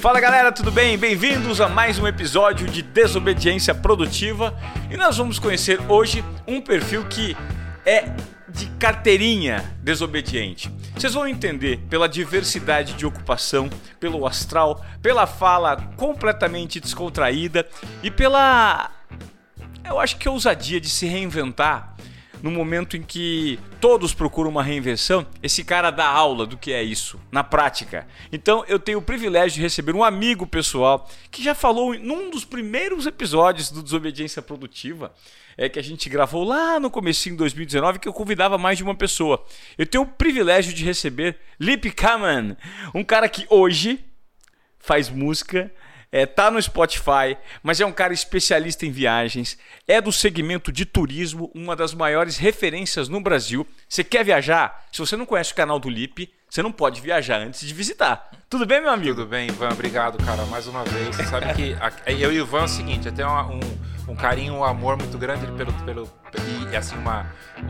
Fala galera, tudo bem? Bem-vindos a mais um episódio de Desobediência Produtiva e nós vamos conhecer hoje um perfil que é de carteirinha desobediente. Vocês vão entender pela diversidade de ocupação, pelo astral, pela fala completamente descontraída e pela. Eu acho que ousadia de se reinventar no momento em que todos procuram uma reinvenção, esse cara dá aula do que é isso, na prática. Então eu tenho o privilégio de receber um amigo pessoal que já falou num dos primeiros episódios do Desobediência Produtiva, é que a gente gravou lá no comecinho de 2019, que eu convidava mais de uma pessoa. Eu tenho o privilégio de receber Lip Kaman, um cara que hoje faz música, é, tá no Spotify, mas é um cara especialista em viagens, é do segmento de turismo, uma das maiores referências no Brasil. Você quer viajar? Se você não conhece o canal do Lip, você não pode viajar antes de visitar. Tudo bem, meu amigo? Tudo bem, Ivan. Obrigado, cara, mais uma vez. Você sabe que eu e o Ivan é o seguinte, até um, um carinho, um amor muito grande pelo, pelo e assim uma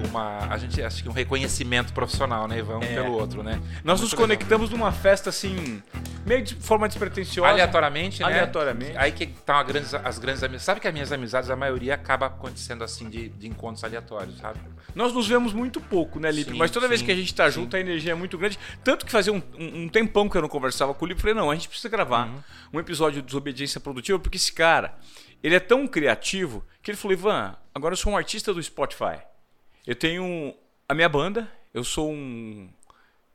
uma a gente acho que um reconhecimento profissional, né, Ivan, um é. pelo outro, né? Nós muito nos conectamos legal. numa festa assim, meio de forma despretensiosa, aleatoriamente, né? Aleatoriamente. Aí que estão as grandes, as grandes amizades. Sabe que as minhas amizades a maioria acaba acontecendo assim de, de encontros aleatórios, sabe? Nós nos vemos muito pouco, né, Lipe? Mas toda sim, vez que a gente tá junto, a energia é muito grande. Tanto que fazia um, um, um tempão que eu não conversava com o Lipe, falei, não, a gente precisa gravar uhum. um episódio de Desobediência Produtiva, porque esse cara, ele é tão criativo que ele falou: Ivan, agora eu sou um artista do Spotify. Eu tenho a minha banda, eu sou um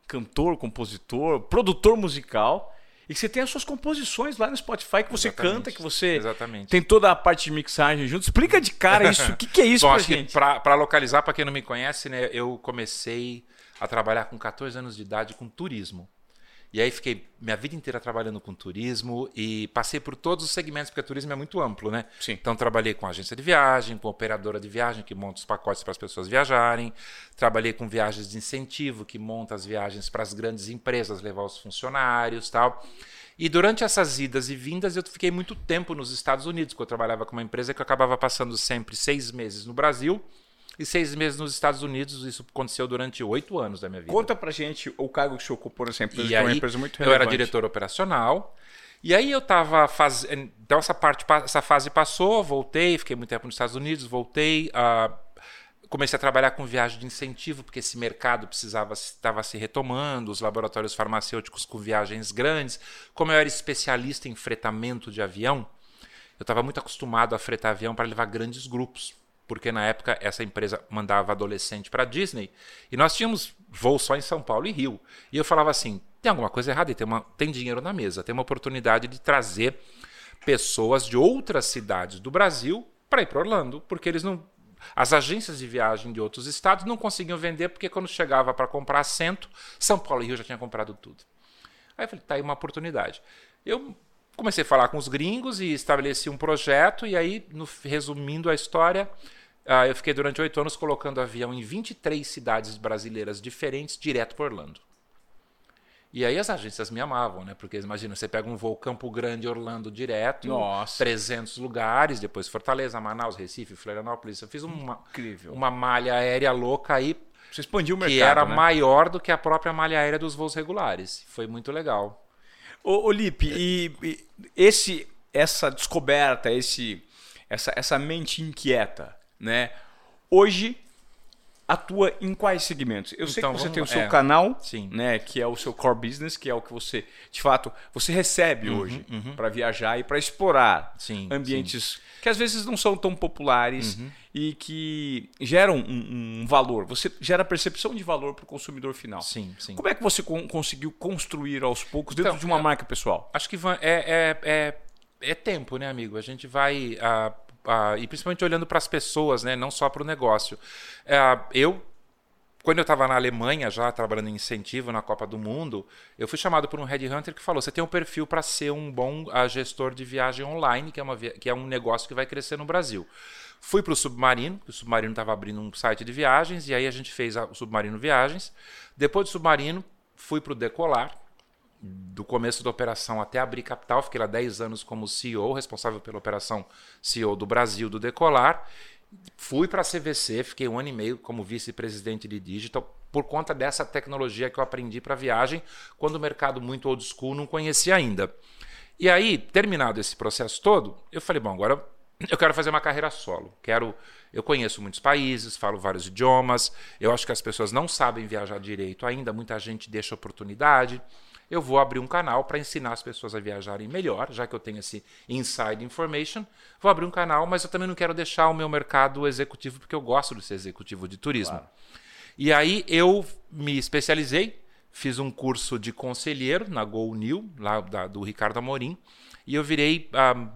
cantor, compositor, produtor musical. E que você tem as suas composições lá no Spotify que você Exatamente. canta, que você Exatamente. tem toda a parte de mixagem junto. Explica de cara isso. O que, que é isso Bom, pra gente? Para localizar, para quem não me conhece, né, eu comecei a trabalhar com 14 anos de idade com turismo. E aí fiquei minha vida inteira trabalhando com turismo e passei por todos os segmentos, porque turismo é muito amplo, né? Sim. Então trabalhei com agência de viagem, com operadora de viagem que monta os pacotes para as pessoas viajarem, trabalhei com viagens de incentivo que monta as viagens para as grandes empresas levar os funcionários, tal. E durante essas idas e vindas eu fiquei muito tempo nos Estados Unidos, porque eu trabalhava com uma empresa que eu acabava passando sempre seis meses no Brasil e seis meses nos Estados Unidos. Isso aconteceu durante oito anos da minha vida. Conta pra gente o cargo que você ocupou nessa empresa, e que aí, é uma empresa muito relevante. Eu era diretor operacional. E aí eu estava fazendo. Então essa parte, essa fase passou, voltei, fiquei muito tempo nos Estados Unidos, voltei. Uh, comecei a trabalhar com viagem de incentivo, porque esse mercado precisava estava se retomando, os laboratórios farmacêuticos com viagens grandes. Como eu era especialista em fretamento de avião, eu estava muito acostumado a fretar avião para levar grandes grupos porque na época essa empresa mandava adolescente para Disney e nós tínhamos voo só em São Paulo e Rio. E eu falava assim: tem alguma coisa errada e tem, uma, tem dinheiro na mesa, tem uma oportunidade de trazer pessoas de outras cidades do Brasil para ir para Orlando, porque eles não. As agências de viagem de outros estados não conseguiam vender, porque quando chegava para comprar assento, São Paulo e Rio já tinha comprado tudo. Aí eu falei: tá aí uma oportunidade. Eu comecei a falar com os gringos e estabeleci um projeto, e aí, no, resumindo a história, uh, eu fiquei durante oito anos colocando avião em 23 cidades brasileiras diferentes, direto para Orlando. E aí as agências me amavam, né? Porque imagina, você pega um voo Campo Grande, Orlando direto, Nossa. 300 lugares, depois Fortaleza, Manaus, Recife, Florianópolis. Eu fiz uma, Incrível. uma malha aérea louca aí. Você expandiu o mercado, Que era né? maior do que a própria malha aérea dos voos regulares. Foi muito legal. Ô, ô Lipe, e, e, esse, essa descoberta, esse, essa, essa mente inquieta, né? Hoje atua em quais segmentos? Eu sei Então, que você vamos- tem o seu é, canal, sim. né, que é o seu core business, que é o que você, de fato, você recebe Uhum, hoje para viajar e para explorar Sim, ambientes que às vezes não são tão populares Uhum. e que geram um, um valor. Você gera percepção de valor para o consumidor final. Sim, sim. Como é que você con- conseguiu construir aos poucos dentro Então, de uma é- marca pessoal? Acho que é, é, é, é tempo, né, amigo? A gente vai. ah, e principalmente olhando para as pessoas, né? Não só para o negócio. Ah, eu. Quando eu estava na Alemanha, já trabalhando em incentivo na Copa do Mundo, eu fui chamado por um headhunter que falou: você tem um perfil para ser um bom gestor de viagem online, que é, uma, que é um negócio que vai crescer no Brasil. Fui para o Submarino, o Submarino estava abrindo um site de viagens, e aí a gente fez a- o Submarino Viagens. Depois do Submarino, fui para o Decolar, do começo da operação até abrir capital, fiquei lá 10 anos como CEO, responsável pela operação CEO do Brasil do Decolar. Fui para a CVC, fiquei um ano e meio como vice-presidente de digital, por conta dessa tecnologia que eu aprendi para viagem, quando o mercado muito old school não conhecia ainda. E aí, terminado esse processo todo, eu falei, bom, agora eu quero fazer uma carreira solo. Quero, eu conheço muitos países, falo vários idiomas. Eu acho que as pessoas não sabem viajar direito ainda, muita gente deixa oportunidade. Eu vou abrir um canal para ensinar as pessoas a viajarem melhor, já que eu tenho esse inside information. Vou abrir um canal, mas eu também não quero deixar o meu mercado executivo, porque eu gosto de ser executivo de turismo. Claro. E aí eu me especializei, fiz um curso de conselheiro na Go New, lá da, do Ricardo Amorim, e eu virei um, ah,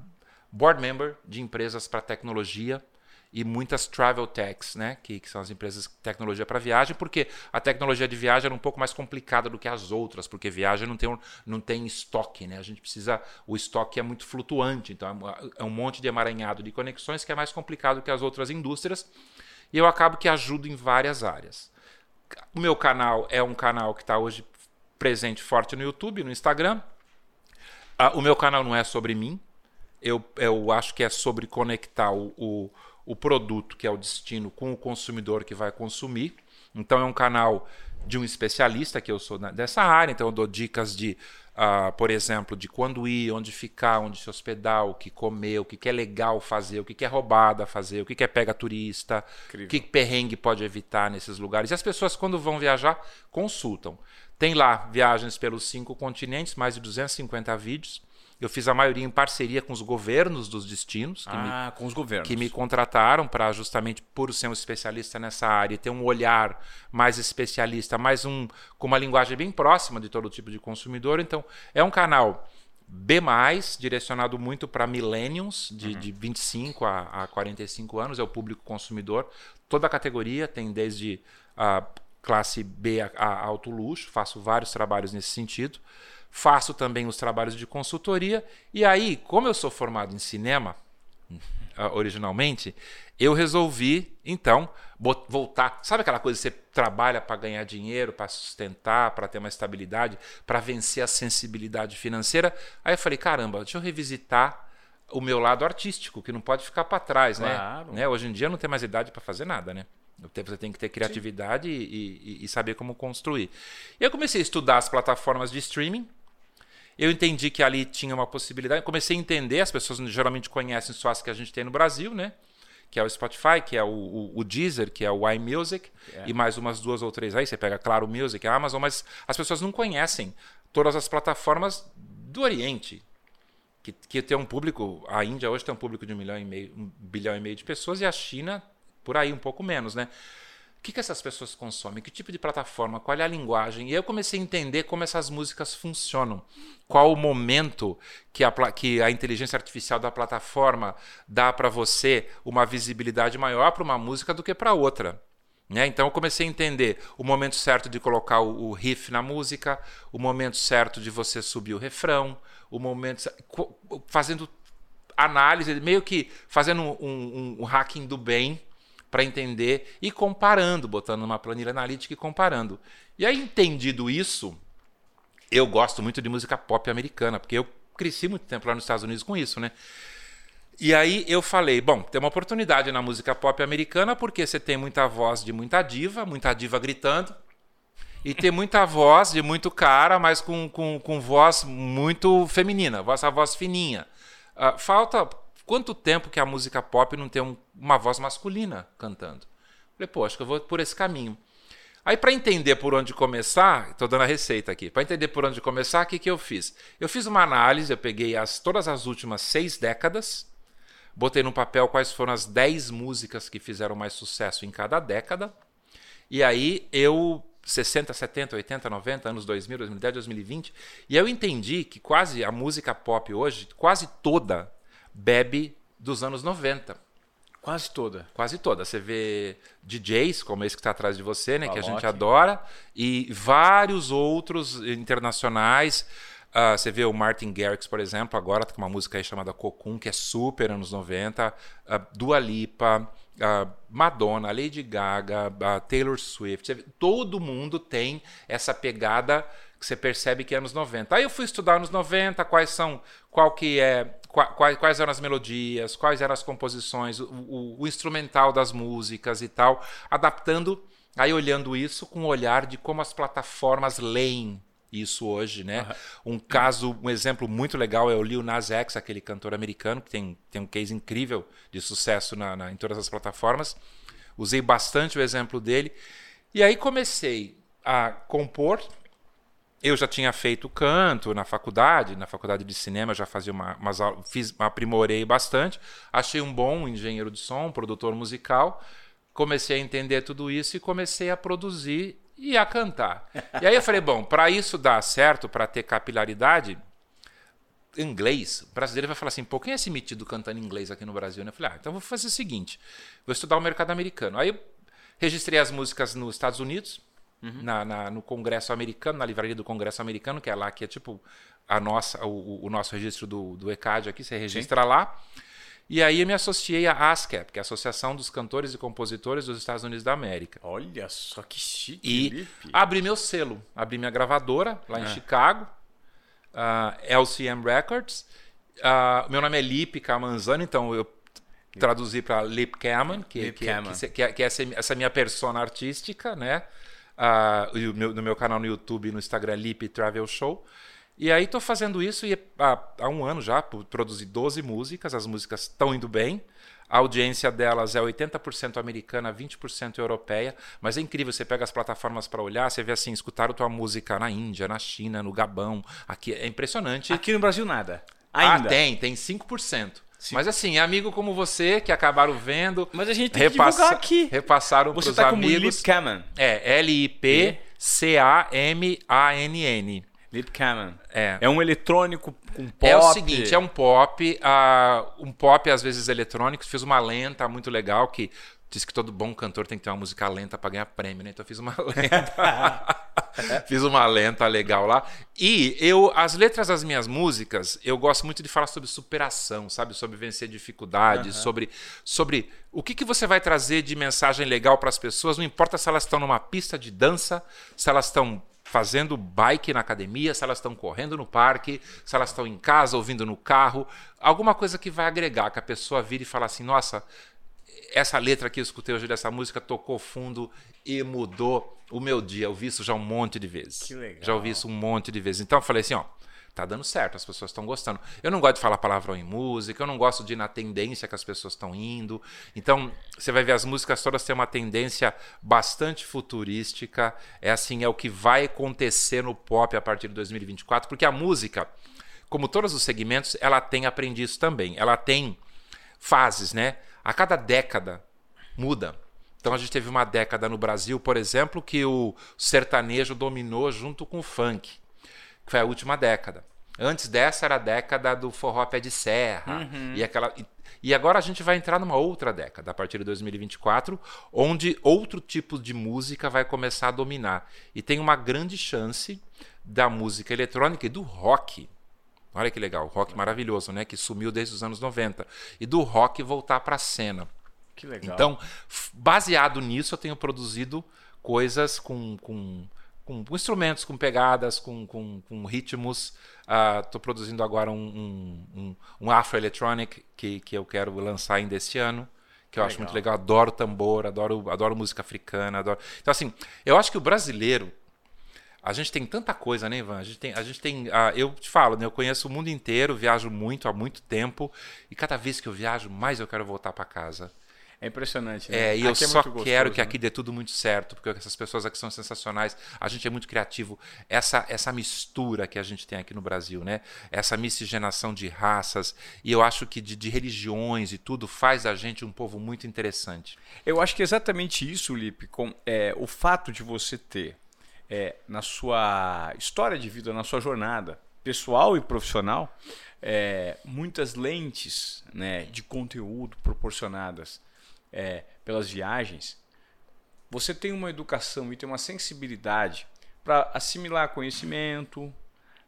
board member de empresas para tecnologia e muitas travel techs, né, que, que são as empresas de tecnologia para viagem, porque a tecnologia de viagem era um pouco mais complicada do que as outras, porque viagem não tem, um, não tem estoque, né? A gente precisa, o estoque é muito flutuante, então é um monte de emaranhado de conexões que é mais complicado que as outras indústrias. E eu acabo que ajudo em várias áreas. O meu canal é um canal que está hoje presente forte no YouTube, no Instagram. Ah, o meu canal não é sobre mim. Eu, eu acho que é sobre conectar o, o, o produto, que é o destino, com o consumidor que vai consumir. Então é um canal de um especialista, que eu sou dessa área, então eu dou dicas de Uh, por exemplo, de quando ir, onde ficar, onde se hospedar, o que comer, o que, é legal fazer, o que, é roubada fazer, o que, é pega turista, Incrível. o que perrengue pode evitar nesses lugares. E as pessoas, quando vão viajar, consultam. Tem lá viagens pelos cinco continentes, mais de 250 vídeos. Eu fiz a maioria em parceria com os governos dos destinos. Que ah, me, com os governos. Que me contrataram para justamente por ser um especialista nessa área e ter um olhar mais especialista, mais um com uma linguagem bem próxima de todo tipo de consumidor. Então, é um canal B+, direcionado muito para millennials, de, uhum. de 25 a, a 45 anos, é o público consumidor. Toda a categoria tem desde a classe B a, a alto luxo, faço vários trabalhos nesse sentido faço também os trabalhos de consultoria. E aí, como eu sou formado em cinema, ah, originalmente, eu resolvi, então, voltar. Sabe aquela coisa que você trabalha para ganhar dinheiro, para sustentar, para ter uma estabilidade, para vencer a sensibilidade financeira? Aí eu falei, caramba, deixa eu revisitar o meu lado artístico, que não pode ficar para trás, né? claro. né? Hoje em dia não tem mais idade para fazer nada, né? Você tem que ter criatividade e, e, e, saber como construir. E eu comecei a estudar as plataformas de streaming eu entendi que ali tinha uma possibilidade. Comecei a entender, as pessoas geralmente conhecem só as que a gente tem no Brasil, né? Que é o Spotify, que é o, o, o Deezer, que é o iMusic, é. e mais umas duas ou três aí. Você pega, claro, o Music, a Amazon, mas as pessoas não conhecem todas as plataformas do Oriente. Que, que tem um público, a Índia hoje tem um público de um milhão e meio, um bilhão e meio de pessoas, e a China, por aí, um pouco menos, né? O que, que essas pessoas consomem, que tipo de plataforma, qual é a linguagem. E eu comecei a entender como essas músicas funcionam, qual o momento que a, que a inteligência artificial da plataforma dá para você uma visibilidade maior para uma música do que para outra. Né? Então eu comecei a entender o momento certo de colocar o, o, riff na música, o momento certo de você subir o refrão, o momento fazendo análise, meio que fazendo um, um, um hacking do bem para entender e comparando, botando numa planilha analítica e comparando. E aí, entendido isso, eu gosto muito de música pop americana, porque eu cresci muito tempo lá nos Estados Unidos com isso, né? E aí eu falei, bom, tem uma oportunidade na música pop americana porque você tem muita voz de muita diva, muita diva gritando, e tem muita voz de muito cara, mas com, com, com voz muito feminina, voz, a voz fininha. Uh, falta Quanto tempo que a música pop não tem um, uma voz masculina cantando? Falei, pô, acho que eu vou por esse caminho. Aí, para entender por onde começar, estou dando a receita aqui. Para entender por onde começar, o que, que eu fiz? Eu fiz uma análise, eu peguei as, todas as últimas seis décadas, botei no papel quais foram as dez músicas que fizeram mais sucesso em cada década, e aí eu 60, 70, 80, 90, anos 2000, 2010, 2020, e eu entendi que quase a música pop hoje, quase toda bebe dos anos 90. Quase toda. Quase toda. Você vê DJs, como esse que está atrás de você, né, que a gente adora, e vários outros internacionais. Uh, você vê o Martin Garrix, por exemplo, agora tá com uma música aí chamada Cocoon, que é super anos 90. Uh, Dua Lipa, uh, Madonna, Lady Gaga, uh, Taylor Swift. Vê, todo mundo tem essa pegada que você percebe que é anos 90. Aí eu fui estudar anos 90, quais são, qual que é quais, quais eram as melodias, quais eram as composições, o, o, o instrumental das músicas e tal, adaptando, aí olhando isso com o olhar de como as plataformas leem isso hoje, né? Uhum. Um caso, um exemplo muito legal é o Lil Nas X, aquele cantor americano que tem, tem um case incrível de sucesso na, na, em todas as plataformas. Usei bastante o exemplo dele. E aí comecei a compor. Eu já tinha feito canto na faculdade, na faculdade de cinema já fazia uma, umas fiz, aprimorei bastante. Achei um bom engenheiro de som, produtor musical. Comecei a entender tudo isso e comecei a produzir e a cantar. E aí eu falei, bom, para isso dar certo, para ter capilaridade, inglês, o brasileiro vai falar assim, pô, quem é esse metido cantando inglês aqui no Brasil? Eu falei, ah, então vou fazer o seguinte, vou estudar o mercado americano. Aí eu registrei as músicas nos Estados Unidos, uhum. na, na, no Congresso americano, na livraria do Congresso americano, que é lá que é tipo a nossa, o, o nosso registro do, do ECAD aqui, você registra Sim. lá. E aí eu me associei à ASCAP, que é a Associação dos Cantores e Compositores dos Estados Unidos da América. Olha só que chique, E Felipe. abri meu selo, abri minha gravadora lá em é. Chicago, uh, ah, LCM Records. Uh, meu nome é Lipe Camanzano, então eu traduzi para Lip Caman, que, que, que, que, é, essa minha persona artística, né? Uh, no meu canal no YouTube no Instagram Lip Travel Show. E aí estou fazendo isso e há, há, um ano já, produzi 12 músicas, as músicas estão indo bem. A audiência delas é 80% americana, 20% europeia, mas é incrível, você pega as plataformas para olhar, você vê assim, escutar a tua música na Índia, na China, no Gabão, aqui é impressionante. Aqui no Brasil nada. Ah, Ainda. Ah, tem, tem 5%. Sim. Mas assim, amigo como você, que acabaram vendo. Mas a gente tem repassa, que divulgar aqui. Repassaram para os tá amigos. Lip Caman. É, L-I-P-C-A-M-A-N-N. Lip. É. é um eletrônico com pop. É o seguinte, é um pop, uh, um pop às vezes eletrônico. Fiz uma lenta muito legal que diz que todo bom cantor tem que ter uma música lenta para ganhar prêmio, né? Então eu fiz uma lenta. fiz uma lenta legal lá. E eu as letras das minhas músicas, eu gosto muito de falar sobre superação, sabe? Sobre vencer dificuldades, uhum. sobre sobre o que, que você vai trazer de mensagem legal para as pessoas, não importa se elas estão numa pista de dança, se elas estão fazendo bike na academia, se elas estão correndo no parque, se elas estão em casa ouvindo no carro, alguma coisa que vai agregar, que a pessoa vira e fala assim: nossa, essa letra que eu escutei hoje dessa música tocou fundo e mudou o meu dia. Eu vi isso já um monte de vezes. Que legal. Já ouvi isso um monte de vezes. Então eu falei assim: ó, tá dando certo, as pessoas estão gostando. Eu não gosto de falar palavrão em música, eu não gosto de ir na tendência que as pessoas estão indo. Então, você vai ver as músicas todas têm uma tendência bastante futurística. É assim, é o que vai acontecer no pop a partir de 2024, porque a música, como todos os segmentos, ela tem aprendiz também. Ela tem fases, né? A cada década muda. Então a gente teve uma década no Brasil, por exemplo, que o sertanejo dominou junto com o funk que foi a última década. Antes dessa era a década do forró pé de serra uhum. e aquela e, e, agora a gente vai entrar numa outra década a partir de 2024, onde outro tipo de música vai começar a dominar e tem uma grande chance da música eletrônica e do rock. Olha que legal, rock maravilhoso, né, que sumiu desde os anos 90 e do rock voltar para a cena. Que legal. Então, baseado nisso, eu tenho produzido coisas com, com com, instrumentos, com pegadas, com, com, com ritmos. Estou uh, produzindo agora um, um, um, um Afro Electronic que, que eu quero lançar ainda este ano. Que eu legal. acho muito legal. Adoro tambor, adoro, adoro música africana. Adoro... Então, assim, eu acho que o brasileiro. A gente tem tanta coisa, né, Ivan? A gente tem. A gente tem uh, eu te falo, né, eu conheço o mundo inteiro, viajo muito há muito tempo. E cada vez que eu viajo, mais eu quero voltar para casa. É impressionante. Né? É, e eu é só quero que aqui né? dê tudo muito certo, porque essas pessoas aqui são sensacionais. A gente é muito criativo. Essa, essa mistura que a gente tem aqui no Brasil, né? Essa miscigenação de raças, e eu acho que de, de religiões e tudo, faz a gente um povo muito interessante. Eu acho que é exatamente isso, Lipe, com é, o fato de você ter é, na sua história de vida, na sua jornada pessoal e profissional, é, muitas lentes né, de conteúdo proporcionadas é, pelas viagens, você tem uma educação e tem uma sensibilidade para assimilar conhecimento,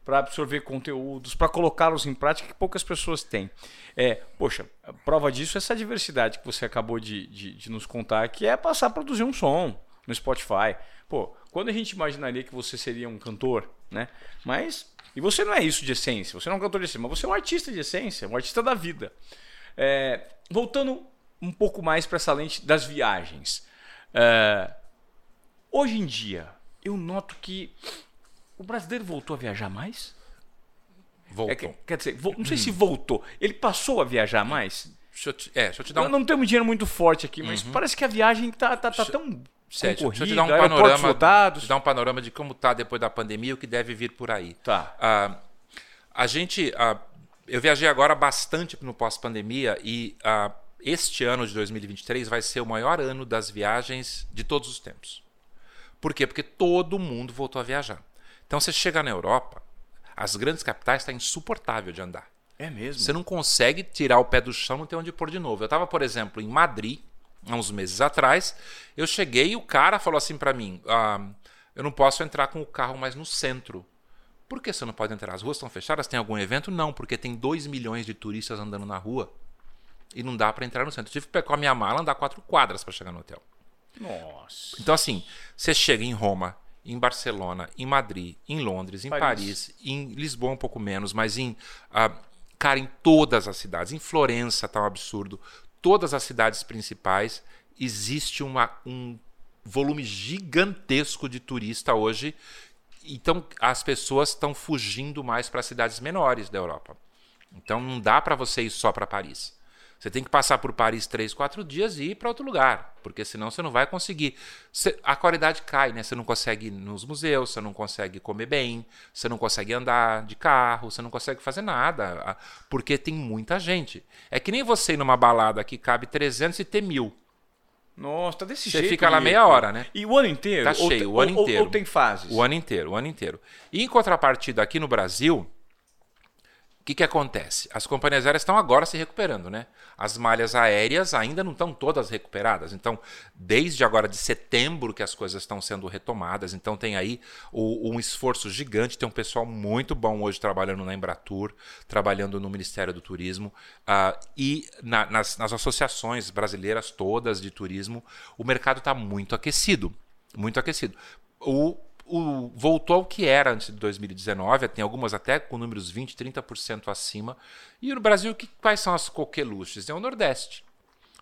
para absorver conteúdos, para colocá-los em prática que poucas pessoas têm. É, poxa, prova disso é essa diversidade que você acabou de, de, de nos contar, que é passar a produzir um som no Spotify. Pô, quando a gente imaginaria que você seria um cantor, né? Mas e você não é isso de essência, você não é um cantor de essência, mas você é um artista de essência, um artista da vida. É, voltando um pouco mais para essa lente das viagens. Uh, hoje em dia, eu noto que O brasileiro voltou a viajar mais? Voltou. É que- quer dizer, não sei se voltou. Ele passou a viajar mais? Deixa eu te, é, deixa eu te dar Não, um, não temos dinheiro muito forte aqui, mas parece que a viagem tá, tá, tá tão Concorrida, deixa eu te dar um panorama, lotados. dar um panorama de como está depois da pandemia e o que deve vir por aí. Tá. Ah, a gente, ah, eu viajei agora bastante no pós-pandemia e ah, este ano de 2023 vai ser o maior ano das viagens de todos os tempos. Por quê? Porque todo mundo voltou a viajar. Então você chega na Europa, as grandes capitais está insuportável de andar. É mesmo? Você não consegue tirar o pé do chão, não tem onde pôr de novo. Eu estava, por exemplo, em Madrid, há uns meses atrás. Eu cheguei e o cara falou assim para mim: ah, eu não posso entrar com o carro mais no centro. Por que você não pode entrar? As ruas estão fechadas? Tem algum evento? Não, porque tem 2 milhões de turistas andando na rua e não dá para entrar no centro. Eu tive que pegar a minha mala e andar quatro quadras para chegar no hotel. Nossa. Então, assim, você chega em Roma, em Barcelona, em Madrid, em Londres, em Paris. Paris, em Lisboa um pouco menos, mas em. ah, cara, em todas as cidades. Em Florença tá um absurdo. Todas as cidades principais existe uma, um volume gigantesco de turista hoje. Então, as pessoas estão fugindo mais para cidades menores da Europa. Então, não dá para você ir só para Paris. Você tem que passar por Paris três, quatro dias e ir para outro lugar, porque senão você não vai conseguir. Você- a qualidade cai, né? Você não consegue ir nos museus, você não consegue comer bem, você não consegue andar de carro, você não consegue fazer nada, porque tem muita gente. É que nem você ir numa balada que cabe 300 e ter mil. Nossa, tá desse Você jeito. fica lá meia hora, né? E o ano inteiro? Tá Ou cheio, te- o ano ou- ou- inteiro. Ou tem fases? O ano inteiro, o ano inteiro. E em contrapartida, aqui no Brasil, que, que acontece? As companhias aéreas estão agora se recuperando, né? As malhas aéreas ainda não estão todas recuperadas. Então, desde agora de setembro que as coisas estão sendo retomadas. Então, tem aí o- um esforço gigante. Tem um pessoal muito bom hoje trabalhando na Embratur, trabalhando no Ministério do Turismo ah, e na- nas, nas associações brasileiras todas de turismo. O mercado está muito aquecido. Muito aquecido. O, o- voltou ao que era antes de 2019, tem algumas até com números 20, 30% acima. E no Brasil, que, quais são as coqueluches? É o Nordeste.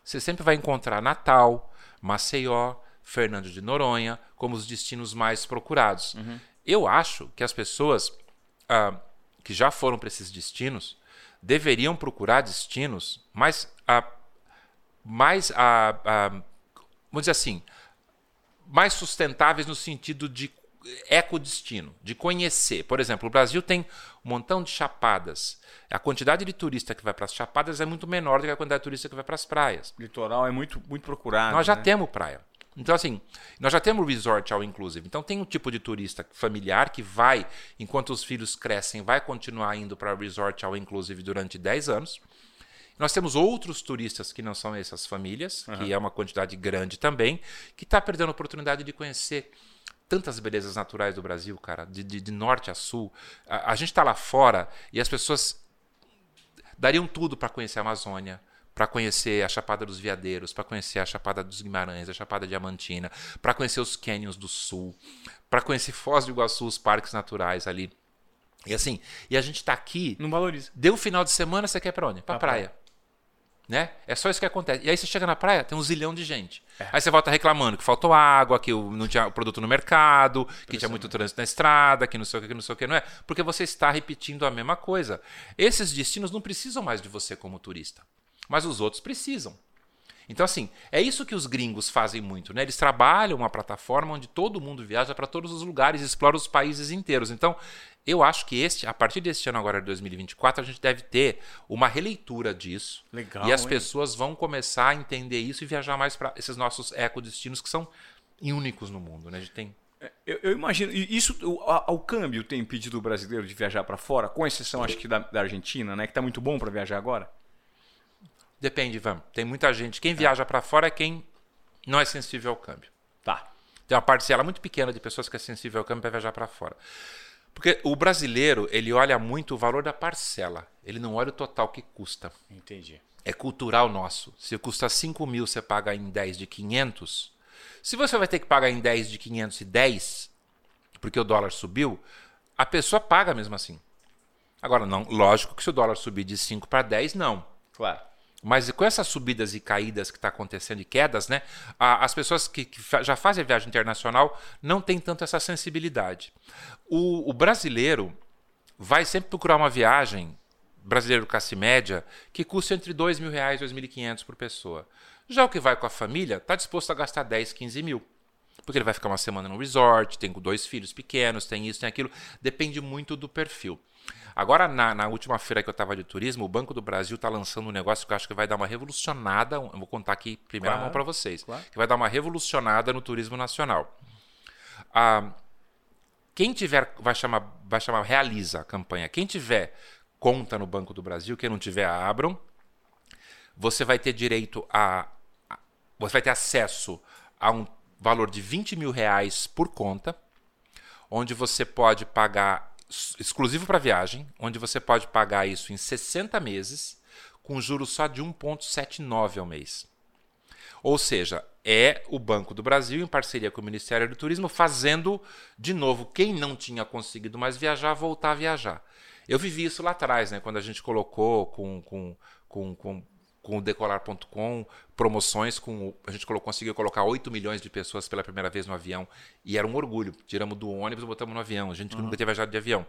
Você sempre vai encontrar Natal, Maceió, Fernando de Noronha como os destinos mais procurados. Eu acho que as pessoas ah, que já foram para esses destinos deveriam procurar destinos mais, ah, mais ah, vamos dizer assim, mais sustentáveis no sentido de ecodestino, de conhecer. Por exemplo, o Brasil tem um montão de chapadas. A quantidade de turista que vai para as chapadas é muito menor do que a quantidade de turista que vai para as praias. Litoral é muito, muito procurado. Nós já né? temos praia. Então, assim, nós já temos resort all inclusive. Então, tem um tipo de turista familiar que vai, enquanto os filhos crescem, vai continuar indo para resort all inclusive durante 10 anos. Nós temos outros turistas que não são essas famílias, que é uma quantidade grande também, que está perdendo a oportunidade de conhecer tantas belezas naturais do Brasil, cara, de, de- de norte a sul. A, a gente está lá fora e as pessoas dariam tudo para conhecer a Amazônia, para conhecer a Chapada dos Veadeiros, para conhecer a Chapada dos Guimarães, a Chapada Diamantina, para conhecer os canyons do sul, para conhecer Foz do Iguaçu, os parques naturais ali. E assim, e a gente está aqui, Não valoriza. deu um final de semana, você quer para onde? Para Pra praia. Né? É só isso que acontece. E aí você chega na praia, tem um zilhão de gente. Aí você volta reclamando que faltou água, que o- não tinha produto no mercado, que tinha muito trânsito na estrada, que não sei o que, que não sei o que, não é? Porque você está repetindo a mesma coisa. Esses destinos não precisam mais de você como turista, mas os outros precisam. Então, assim, é isso que os gringos fazem muito, né? Eles trabalham uma plataforma onde todo mundo viaja para todos os lugares, explora os países inteiros. Então, eu acho que este, a partir deste ano agora de 2024, a gente deve ter uma releitura disso. Legal, E as hein? pessoas vão começar a entender isso e viajar mais para esses nossos ecodestinos que são únicos no mundo, né? A gente tem Eu, eu imagino. e Isso, o, o câmbio tem impedido o brasileiro de viajar para fora, com exceção, acho que da, da Argentina, né? Que tá muito bom para viajar agora. Depende, Ivan. Tem muita gente. Quem viaja para fora é quem não é sensível ao câmbio. Tá. Tem uma parcela muito pequena de pessoas que é sensível ao câmbio para viajar para fora. Porque o brasileiro, ele olha muito o valor da parcela. Ele não olha o total que custa. Entendi. É cultural nosso. Se custa 5 mil, você paga em 10 de 500. Se você vai ter que pagar em 10 de 510, porque o dólar subiu, a pessoa paga mesmo assim. Agora, não, lógico que se o dólar subir de 5 para 10, não. Claro. Mas com essas subidas e caídas que está acontecendo e quedas, né, a, as pessoas que, que, já fazem viagem internacional não têm tanto essa sensibilidade. O, o brasileiro vai sempre procurar uma viagem, brasileiro classe média, que custa entre R$ mil reais e R$ 2.500 por pessoa. Já o que vai com a família está disposto a gastar 10, 15 mil. Porque ele vai ficar uma semana no resort, tem dois filhos pequenos, tem isso, tem aquilo. Depende muito do perfil. Agora, na, na última feira que eu estava de turismo, o Banco do Brasil está lançando um negócio que eu acho que vai dar uma revolucionada. Eu vou contar aqui primeira claro, mão para vocês. Claro. Que vai dar uma revolucionada no turismo nacional. Ah, quem tiver, vai chamar, vai chamar Realiza a campanha. Quem tiver conta no Banco do Brasil, quem não tiver, abram. Você vai ter direito a. a você vai ter acesso a um valor de 20 mil reais por conta, onde você pode pagar exclusivo para viagem, onde você pode pagar isso em 60 meses, com juros só de 1,79 ao mês. Ou seja, é o Banco do Brasil, em parceria com o Ministério do Turismo, fazendo, de novo, quem não tinha conseguido mais viajar, voltar a viajar. Eu vivi isso lá atrás, né, quando a gente colocou com, com, com, com com o decolar.com, promoções com. A gente conseguiu colocar 8 milhões de pessoas pela primeira vez no avião. E era um orgulho. Tiramos do ônibus e botamos no avião. A gente uhum. nunca tinha viajado de avião.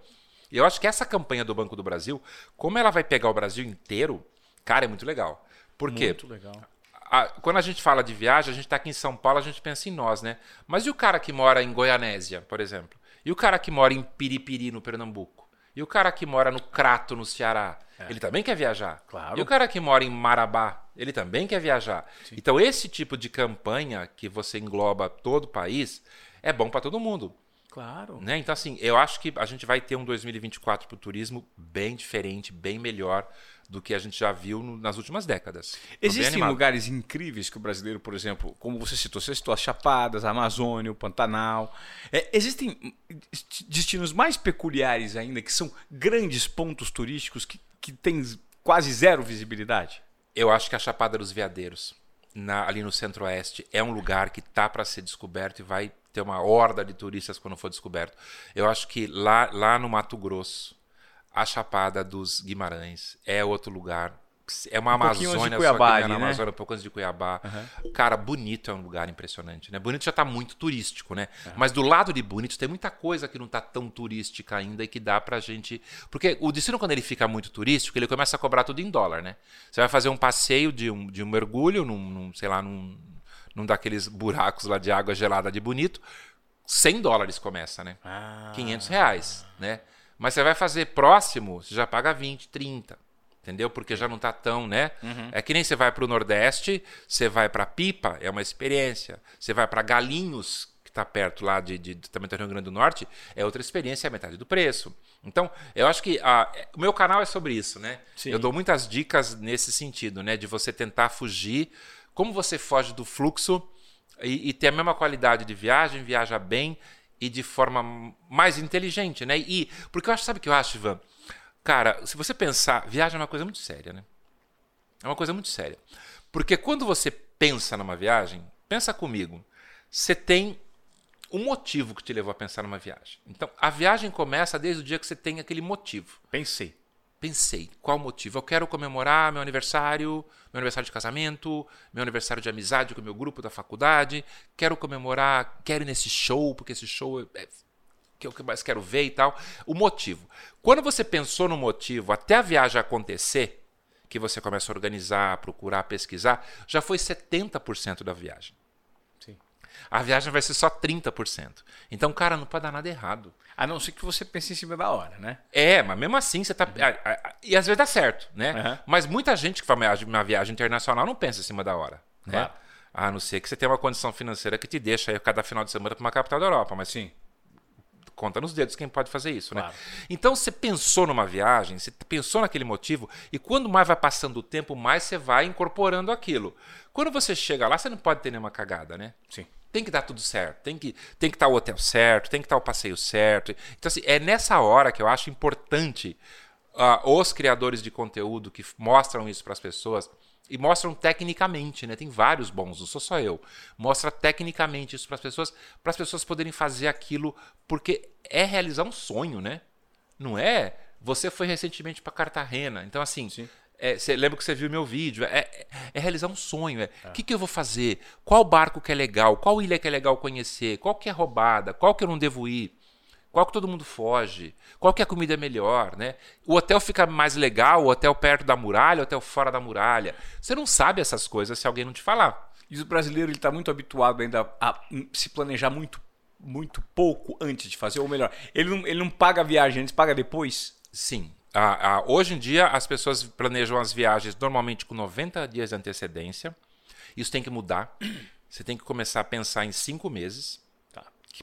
E eu acho que essa campanha do Banco do Brasil, como ela vai pegar o Brasil inteiro, cara, é muito legal. Por quê? Muito legal. A, quando a gente fala de viagem, a gente está aqui em São Paulo, a gente pensa em nós, né? Mas e o cara que mora em Goianésia, por exemplo? E o cara que mora em Piripiri, no Pernambuco? E o cara que mora no Crato, no Ceará? É. Ele também quer viajar. Claro. E o cara que mora em Marabá, ele também quer viajar. Sim. Então, esse tipo de campanha que você engloba todo o país é bom para todo mundo. Claro. Né? Então, assim, eu acho que a gente vai ter um 2024 para o turismo bem diferente, bem melhor do que a gente já viu no, nas últimas décadas. Existem lugares incríveis que o brasileiro, por exemplo, como você citou, você citou as Chapadas, a Amazônia, o Pantanal. É, existem destinos mais peculiares ainda, que são grandes pontos turísticos que, que têm quase zero visibilidade? Eu acho que a Chapada dos Veadeiros, na, ali no centro-oeste, é um lugar que tá para ser descoberto e vai ter uma horda de turistas quando for descoberto. Eu acho que lá, lá no Mato Grosso, a Chapada dos Guimarães é outro lugar. É uma um Amazônia, Cuiabá, só que na né? Amazônia, um pouco antes de Cuiabá. Uhum. Cara, Bonito é um lugar impressionante, né? Bonito já está muito turístico, né? Uhum. Mas do lado de Bonito tem muita coisa que não está tão turística ainda e que dá pra gente... Porque o destino, quando ele fica muito turístico, ele começa a cobrar tudo em dólar, né? Você vai fazer um passeio de um, de um mergulho, num, num sei lá, num, num daqueles buracos lá de água gelada de Bonito, 100 dólares começa, né? Ah. 500 reais, né? Mas você vai fazer próximo, você já paga 20, 30. Entendeu? Porque já não está tão, né? Uhum. É que nem você vai para o Nordeste, você vai para Pipa, é uma experiência. Você vai para Galinhos, que está perto lá de, de, também do Rio Grande do Norte, é outra experiência, é metade do preço. Então, eu acho que a, o meu canal é sobre isso, né? Sim. Eu dou muitas dicas nesse sentido, né? De você tentar fugir. Como você foge do fluxo e, e ter a mesma qualidade de viagem, viaja bem e de forma mais inteligente, né? E porque eu acho, sabe o que eu acho, Ivan? Cara, se você pensar, viagem é uma coisa muito séria, né? É uma coisa muito séria. Porque quando você pensa numa viagem, pensa comigo, você tem um motivo que te levou a pensar numa viagem. Então, a viagem começa desde o dia que você tem aquele motivo. Pensei pensei, qual motivo? Eu quero comemorar meu aniversário, meu aniversário de casamento, meu aniversário de amizade com o meu grupo da faculdade, quero comemorar, quero ir nesse show, porque esse show é que é o que mais quero ver e tal. O motivo. Quando você pensou no motivo até a viagem acontecer, que você começa a organizar, procurar, pesquisar, já foi 70% da viagem. Sim. A viagem vai ser só 30%. Então, cara, não pode dar nada errado. A não ser que você pense em cima da hora, né? É, mas mesmo assim você tá. Uhum. E às vezes dá certo, né? Uhum. Mas muita gente que faz uma viagem internacional não pensa em cima da hora. Né? Claro. A não ser que você tenha uma condição financeira que te deixa aí cada final de semana para uma capital da Europa. Mas sim. Conta nos dedos quem pode fazer isso, né? claro. né? Então você pensou numa viagem, você pensou naquele motivo, e quando mais vai passando o tempo, mais você vai incorporando aquilo. Quando você chega lá, você não pode ter nenhuma cagada, né? Sim tem que dar tudo certo, tem que tem que estar o hotel certo, tem que estar o passeio certo. Então assim, é nessa hora que eu acho importante uh, os criadores de conteúdo que mostram isso para as pessoas e mostram tecnicamente, né? Tem vários bons, não sou só eu. Mostra tecnicamente isso para as pessoas, para as pessoas poderem fazer aquilo, porque é realizar um sonho, né? Não é? Você foi recentemente para Cartagena, então assim, Sim É, você lembra que você viu meu vídeo? É, é, é realizar um sonho. O é, que, que eu vou fazer? Qual barco que é legal? Qual ilha que é legal conhecer? Qual que é roubada? Qual que eu não devo ir? Qual que todo mundo foge? Qual que a comida é melhor, né? O hotel fica mais legal, o hotel perto da muralha, o hotel fora da muralha. Você não sabe essas coisas se alguém não te falar. E o brasileiro está muito habituado ainda a se planejar muito, muito pouco antes de fazer, ou melhor, ele não, ele não paga a viagem antes, paga depois? Sim. Ah, ah, hoje em dia, as pessoas planejam as viagens normalmente com 90 dias de antecedência. Isso tem que mudar. Você tem que começar a pensar em cinco meses.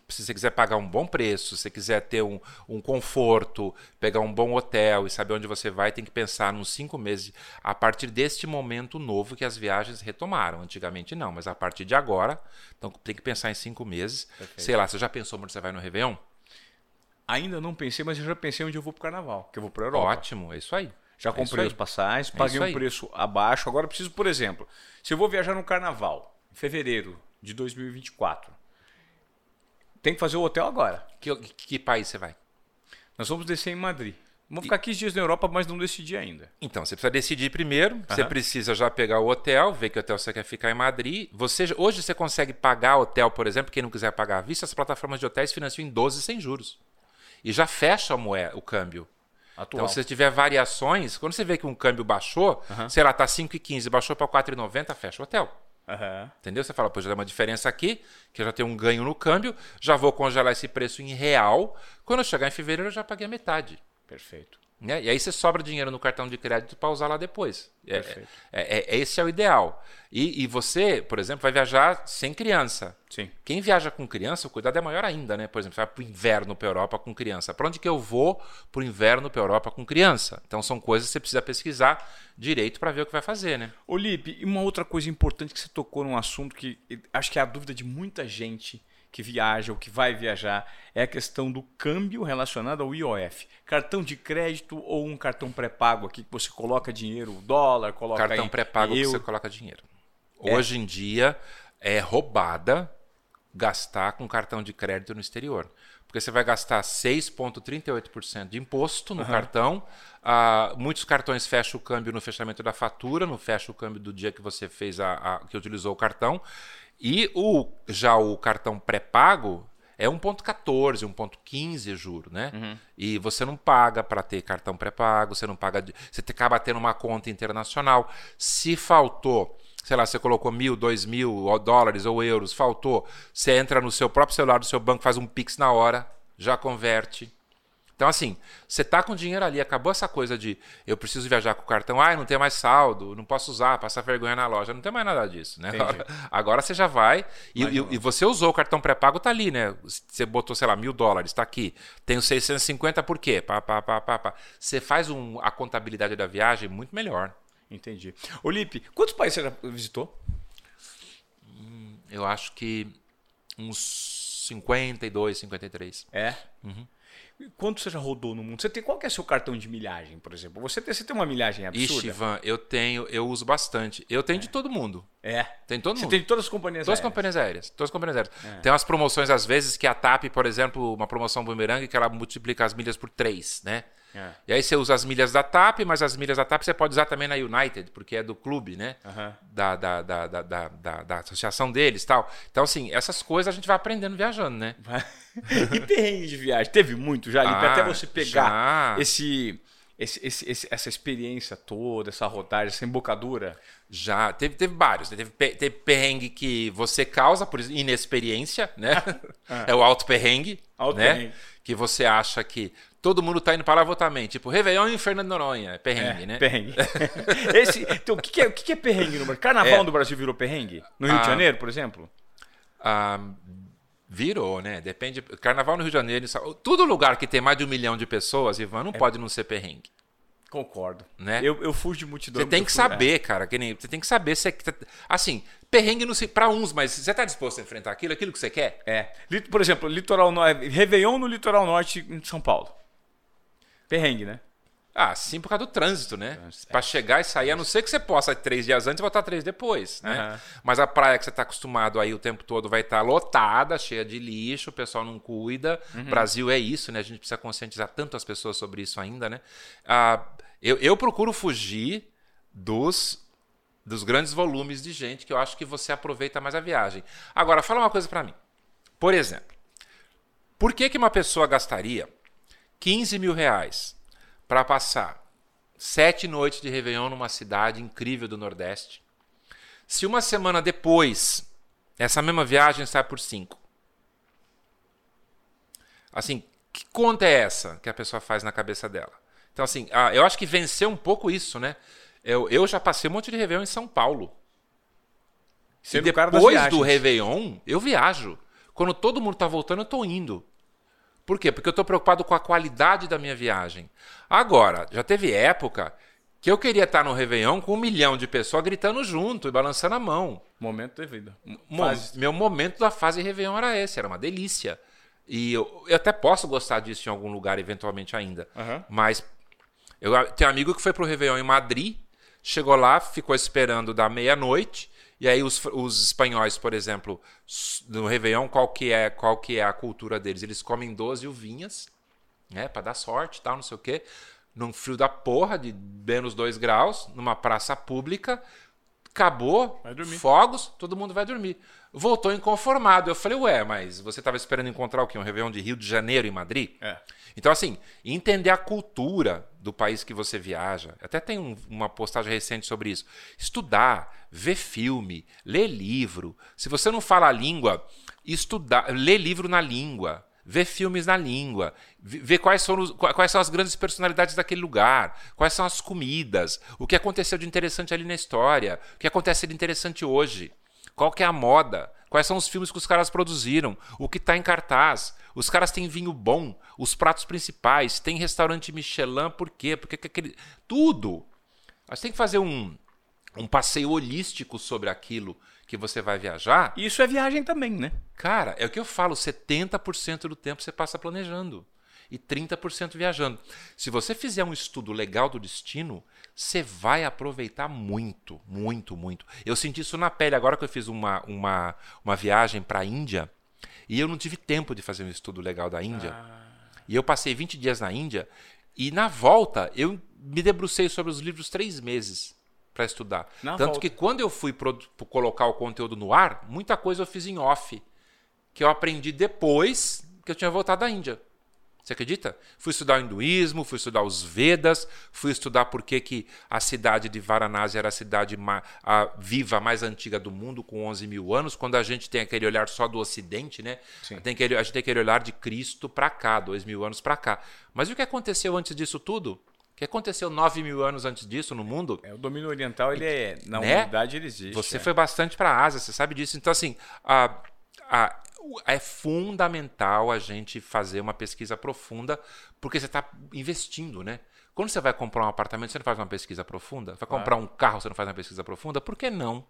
Se você quiser pagar um bom preço, se você quiser ter um, um conforto, pegar um bom hotel e saber onde você vai, tem que pensar nos cinco meses a partir deste momento novo que as viagens retomaram. Antigamente não, mas a partir de agora, então tem que pensar em cinco meses. Perfeito. Sei lá, você já pensou onde você vai no Réveillon? Ainda não pensei, mas eu já pensei onde eu vou pro carnaval, que eu vou para Europa. Ótimo, é isso aí. Já é comprei os passagens, é paguei um preço abaixo. Agora preciso, por exemplo, se eu vou viajar no carnaval, em fevereiro de 2024, tem que fazer o hotel agora. Que, que, país você vai? Nós vamos descer em Madrid. Vamos ficar 15 dias na Europa, mas não decidi ainda. Então, você precisa decidir primeiro. Uhum. Você precisa já pegar o hotel, ver que hotel você quer ficar em Madrid. Você, hoje você consegue pagar hotel, por exemplo, quem não quiser pagar à vista, as plataformas de hotéis financiam em 12 sem juros e já fecha a moeda, o câmbio. Atual. Então, se você tiver variações, quando você vê que um câmbio baixou, uhum. sei lá, tá 5,15, baixou para 4,90, fecha o hotel. Uhum. Entendeu? Você fala, pô, já deu uma diferença aqui, que eu já tenho um ganho no câmbio, já vou congelar esse preço em real. Quando eu chegar em fevereiro, eu já paguei a metade. Perfeito. Né? E aí você sobra dinheiro no cartão de crédito para usar lá depois. É, é, é, esse é o ideal. E, e, você, por exemplo, vai viajar sem criança. Sim. Quem viaja com criança, o cuidado é maior ainda, né? Por exemplo, você vai para o inverno para a Europa com criança. Para onde que eu vou para o inverno para a Europa com criança? Então são coisas que você precisa pesquisar direito para ver o que vai fazer, né? Olipe, e uma outra coisa importante que você tocou num assunto que acho que é a dúvida de muita gente que viaja ou que vai viajar é a questão do câmbio relacionado ao IOF. Cartão de crédito ou um cartão pré-pago aqui que você coloca dinheiro, dólar, coloca Cartão pré-pago que você coloca dinheiro. É. Hoje em dia é roubada gastar com cartão de crédito no exterior. Porque você vai gastar 6,38% de imposto no uhum. cartão. Uh, muitos cartões fecham o câmbio no fechamento da fatura, não fecha o câmbio do dia que você fez a, a que utilizou o cartão. E o, já o cartão pré-pago é 1,14, 1,15 juro, né? Uhum. E você não paga para ter cartão pré-pago, você não paga. Você acaba tendo uma conta internacional. Se faltou, sei lá, você colocou mil, dois mil dólares ou euros, faltou, você entra no seu próprio celular do seu banco, faz um Pix na hora, já converte. Então, assim, você tá com dinheiro ali, acabou essa coisa de eu preciso viajar com o cartão, ah, não tem mais saldo, não posso usar, passar vergonha na loja. Não tem mais nada disso, né? Agora, agora, você já vai. E, e, e, você usou o cartão pré-pago, tá ali, né? Você botou, sei lá, mil dólares, tá aqui. Tenho 650 por quê? Pá, pá, pá, pá, pá. Você faz um, a contabilidade da viagem muito melhor. Entendi. Olipe, quantos países você já visitou? Hum, eu acho que uns 52, 53. É? Uhum. Quanto você já rodou no mundo? Você tem qual que é seu cartão de milhagem, por exemplo? Você tem, você tem uma milhagem absurda? Ixi, Ivan, eu tenho, eu uso bastante. Eu tenho é. de todo mundo. É. Tem todo você mundo. tem de todas as companhias todas aéreas. companhias aéreas. Todas as companhias aéreas. É. Tem umas promoções às vezes que a TAP, por exemplo, uma promoção boomerang que ela multiplica as milhas por três, né? É. E aí você usa as milhas da TAP, mas as milhas da TAP você pode usar também na United, porque é do clube, né? Uhum. Da, da, da, da, da, da, da, associação deles tal. Então, assim, essas coisas a gente vai aprendendo viajando, né? e perrengue de viagem? Teve muito já, ah, até você pegar esse, esse, esse, esse, essa experiência toda, essa rodagem, essa embocadura? Já, teve, teve vários. Teve, teve perrengue que você causa por inexperiência, né? ah. É o alto perrengue. Alto né? perrengue. Que você acha que todo mundo tá indo para lá votar também. Tipo, Réveillon em Fernando Noronha. É perrengue, é, né? Perrengue. Esse, então, o que, que, é, o que, é perrengue no Brasil? Carnaval é. no Brasil virou perrengue? No Rio ah, de Janeiro, por exemplo? Ah, virou, né? Depende. Carnaval no Rio de Janeiro. Todo lugar que tem mais de um milhão de pessoas, Ivan, não é. pode não ser perrengue. Concordo. Né? Eu, eu fujo de multidão. Você tem que saber, é. cara. Que nem, você tem que saber se é, assim, perrengue para uns, mas você está disposto a enfrentar aquilo, aquilo que você quer? É. Por exemplo, litoral norte, Réveillon no litoral norte de São Paulo. Perrengue, né? Ah, sim, por causa do trânsito, né? É. Para chegar e sair, a não ser que você possa ir três dias antes e voltar três depois, né? Uhum. Mas a praia que você está acostumado aí o tempo todo vai estar tá lotada, cheia de lixo, o pessoal não cuida. Uhum. Brasil é isso, né? A gente precisa conscientizar tanto as pessoas sobre isso ainda, né? Ah, eu, eu procuro fugir dos dos grandes volumes de gente que eu acho que você aproveita mais a viagem. Agora, fala uma coisa para mim. Por exemplo, por que, que uma pessoa gastaria 15 mil reais para passar sete noites de Réveillon numa cidade incrível do Nordeste, se uma semana depois essa mesma viagem sai por cinco? Assim, que conta é essa que a pessoa faz na cabeça dela? Então, assim, eu acho que venceu um pouco isso, né? Eu, eu já passei um monte de Réveillon em São Paulo. Sendo e depois do Réveillon, eu viajo. Quando todo mundo está voltando, eu estou indo. Por quê? Porque eu estou preocupado com a qualidade da minha viagem. Agora, já teve época que eu queria estar no Réveillon com um milhão de pessoas gritando junto e balançando a mão. Momento de vida. Meu momento da fase Réveillon era esse, era uma delícia. E eu, eu até posso gostar disso em algum lugar, eventualmente ainda. Uhum. Mas eu tenho um amigo que foi pro Réveillon em Madrid, chegou lá, ficou esperando da meia-noite. E aí os, os espanhóis, por exemplo, no Réveillon, qual que é, qual que é a cultura deles? Eles comem 12 uvinhas, né, para dar sorte, tal, não sei o quê, num frio da porra de menos 2 graus, numa praça pública, acabou, fogos, todo mundo vai dormir. Voltou inconformado. Eu falei, ué, mas você estava esperando encontrar o quê? Um Réveillon de Rio de Janeiro em Madrid? É. Então, assim, entender a cultura do país que você viaja. Até tem um, uma postagem recente sobre isso. Estudar, ver filme, ler livro. Se você não fala a língua, estudar, ler livro na língua ver filmes na língua, ver quais são, os, quais são as grandes personalidades daquele lugar, quais são as comidas, o que aconteceu de interessante ali na história, o que acontece de interessante hoje, qual que é a moda, quais são os filmes que os caras produziram, o que está em cartaz. Os caras têm vinho bom, os pratos principais, tem restaurante Michelin, por quê? Porque aquele. Tudo! Você tem que fazer um, um passeio holístico sobre aquilo que você vai viajar. Isso é viagem também, né? Cara, é o que eu falo: 70% do tempo você passa planejando e 30% viajando. Se você fizer um estudo legal do destino, você vai aproveitar muito, muito, muito. Eu senti isso na pele agora que eu fiz uma, uma, uma viagem para a Índia e eu não tive tempo de fazer um estudo legal da Índia. Ah. E eu passei 20 dias na Índia e na volta eu me debrucei sobre os livros três meses para estudar. Na Tanto volta. que quando eu fui colocar o conteúdo no ar, muita coisa eu fiz em off, que eu aprendi depois que eu tinha voltado da Índia. Você acredita? Fui estudar o hinduísmo, fui estudar os Vedas, fui estudar por que, que a cidade de Varanasi era a cidade a viva mais antiga do mundo, com 11 mil anos, quando a gente tem aquele olhar só do Ocidente, né? Tem aquele, a gente tem aquele olhar de Cristo para cá, dois mil anos para cá. Mas o que aconteceu antes disso tudo? O que aconteceu 9 mil anos antes disso no mundo? É, o domínio oriental, ele é. Na né? humanidade, ele existe. Você é. foi bastante para a Ásia, você sabe disso. Então, assim, a, a, é fundamental a gente fazer uma pesquisa profunda, porque você está investindo, né? Quando você vai comprar um apartamento, você não faz uma pesquisa profunda? Vai comprar um carro, você não faz uma pesquisa profunda? Por que não?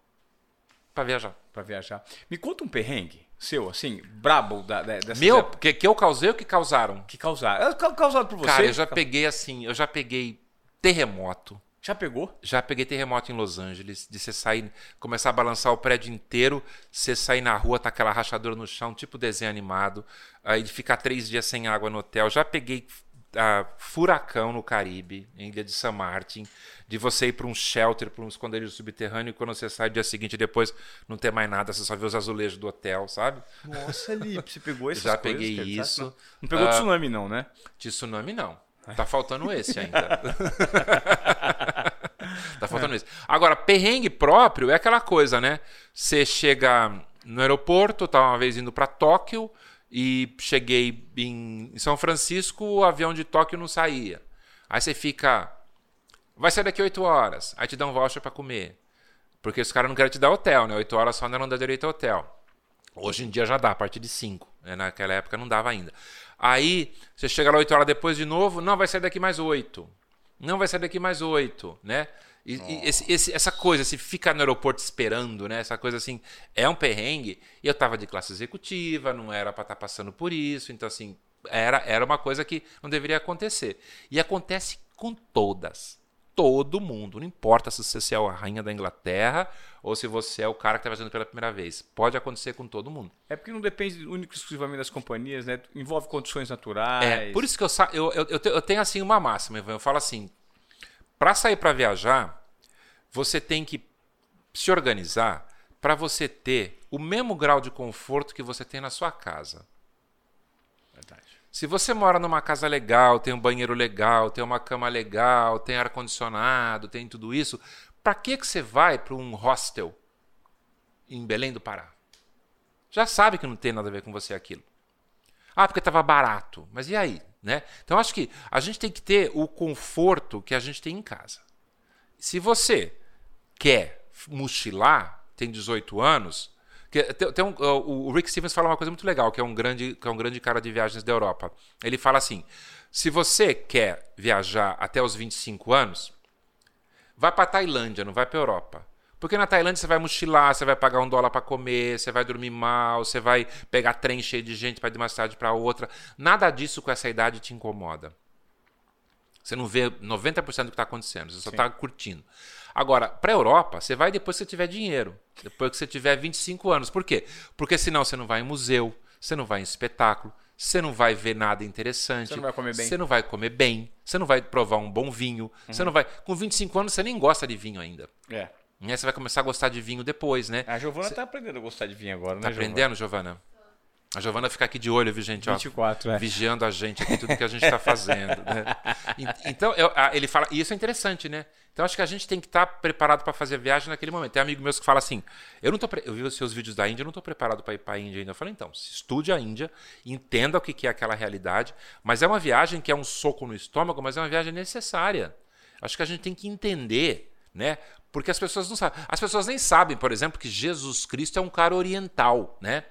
Para viajar. Para viajar. Me conta um perrengue seu, assim, brabo da, dessa Meu, que, que eu causei ou que causaram? Que causaram. É, causado por você? Cara, eu já peguei assim, eu já peguei terremoto. Já pegou? Já peguei terremoto em Los Angeles, de você sair, começar a balançar o prédio inteiro, você sair na rua, tá aquela rachadura no chão, tipo desenho animado, aí de ficar três dias sem água no hotel. Já peguei furacão no Caribe, em Ilha de San Martin, de você ir para um shelter, para um esconderijo subterrâneo, e quando você sai no dia seguinte, depois não ter mais nada, você só vê os azulejos do hotel, sabe? Nossa, Lipe, você pegou essas Já coisas, peguei isso. Não, não pegou uh, tsunami, não, né? Tsunami, não. Tá faltando esse ainda. tá faltando é. esse. Agora, perrengue próprio é aquela coisa, né? Você chega no aeroporto, tá uma vez indo para Tóquio, e cheguei em São Francisco, o avião de Tóquio não saía. Aí você fica. Vai sair daqui 8 horas. Aí te dão um voucher para comer. Porque os caras não querem te dar hotel, né? 8 horas só não dá direito ao hotel. Hoje em dia já dá, a partir de 5. Né? Naquela época não dava ainda. Aí você chega lá 8 horas depois de novo, não, vai sair daqui mais 8. Não vai sair daqui mais 8, né? E, e esse, esse, essa coisa, se ficar no aeroporto esperando, né? Essa coisa assim, é um perrengue. E eu tava de classe executiva, não era para estar tá passando por isso. Então, assim, era, era uma coisa que não deveria acontecer. E acontece com todas. Todo mundo. Não importa se você é a rainha da Inglaterra ou se você é o cara que está fazendo pela primeira vez. Pode acontecer com todo mundo. É porque não depende único e exclusivamente das companhias, né? Envolve condições naturais. É, por isso que eu, eu, eu, eu tenho assim uma máxima, eu falo assim, para sair para viajar, você tem que se organizar para você ter o mesmo grau de conforto que você tem na sua casa. Verdade. Se você mora numa casa legal, tem um banheiro legal, tem uma cama legal, tem ar condicionado, tem tudo isso, para que que você vai para um hostel em Belém do Pará? Já sabe que não tem nada a ver com você aquilo. Ah, porque estava barato. Mas e aí? Né? Então acho que a gente tem que ter o conforto que a gente tem em casa. Se você quer mochilar, tem 18 anos, que, tem, tem um, o Rick Stevens fala uma coisa muito legal, que é um grande, que é um grande cara de viagens da Europa. Ele fala assim: se você quer viajar até os 25 anos, vá para Tailândia, não vai para Europa. Porque na Tailândia você vai mochilar, você vai pagar um dólar para comer, você vai dormir mal, você vai pegar trem cheio de gente para ir de uma cidade para outra. Nada disso com essa idade te incomoda. Você não vê 90% do que está acontecendo, você só está curtindo. Agora, para a Europa, você vai depois que você tiver dinheiro, depois que você tiver 25 anos. Por quê? Porque senão você não vai em museu, você não vai em espetáculo, você não vai ver nada interessante. Você não vai comer bem. Você não vai comer bem, você não vai provar um bom vinho, uhum. você não vai. Com 25 anos você nem gosta de vinho ainda. É. Né? Você vai começar a gostar de vinho depois, né? A Giovana está aprendendo a gostar de vinho agora, né? Tá aprendendo, Giovana? A Giovana fica aqui de olho, viu, gente? 24, Ó, é. Vigiando a gente aqui, tudo que a gente está fazendo. Né? Então, eu, ele fala. E isso é interessante, né? Então, acho que a gente tem que estar tá preparado para fazer a viagem naquele momento. Tem amigo meu que fala assim: eu não tô. Eu vi os seus vídeos da Índia, eu não estou preparado para ir para a Índia ainda. Eu falei, então, estude a Índia, entenda o que é aquela realidade, mas é uma viagem que é um soco no estômago, mas é uma viagem necessária. Acho que a gente tem que entender, né? Porque as pessoas não sabem. As pessoas nem sabem, por exemplo, que Jesus Cristo é um cara oriental, né?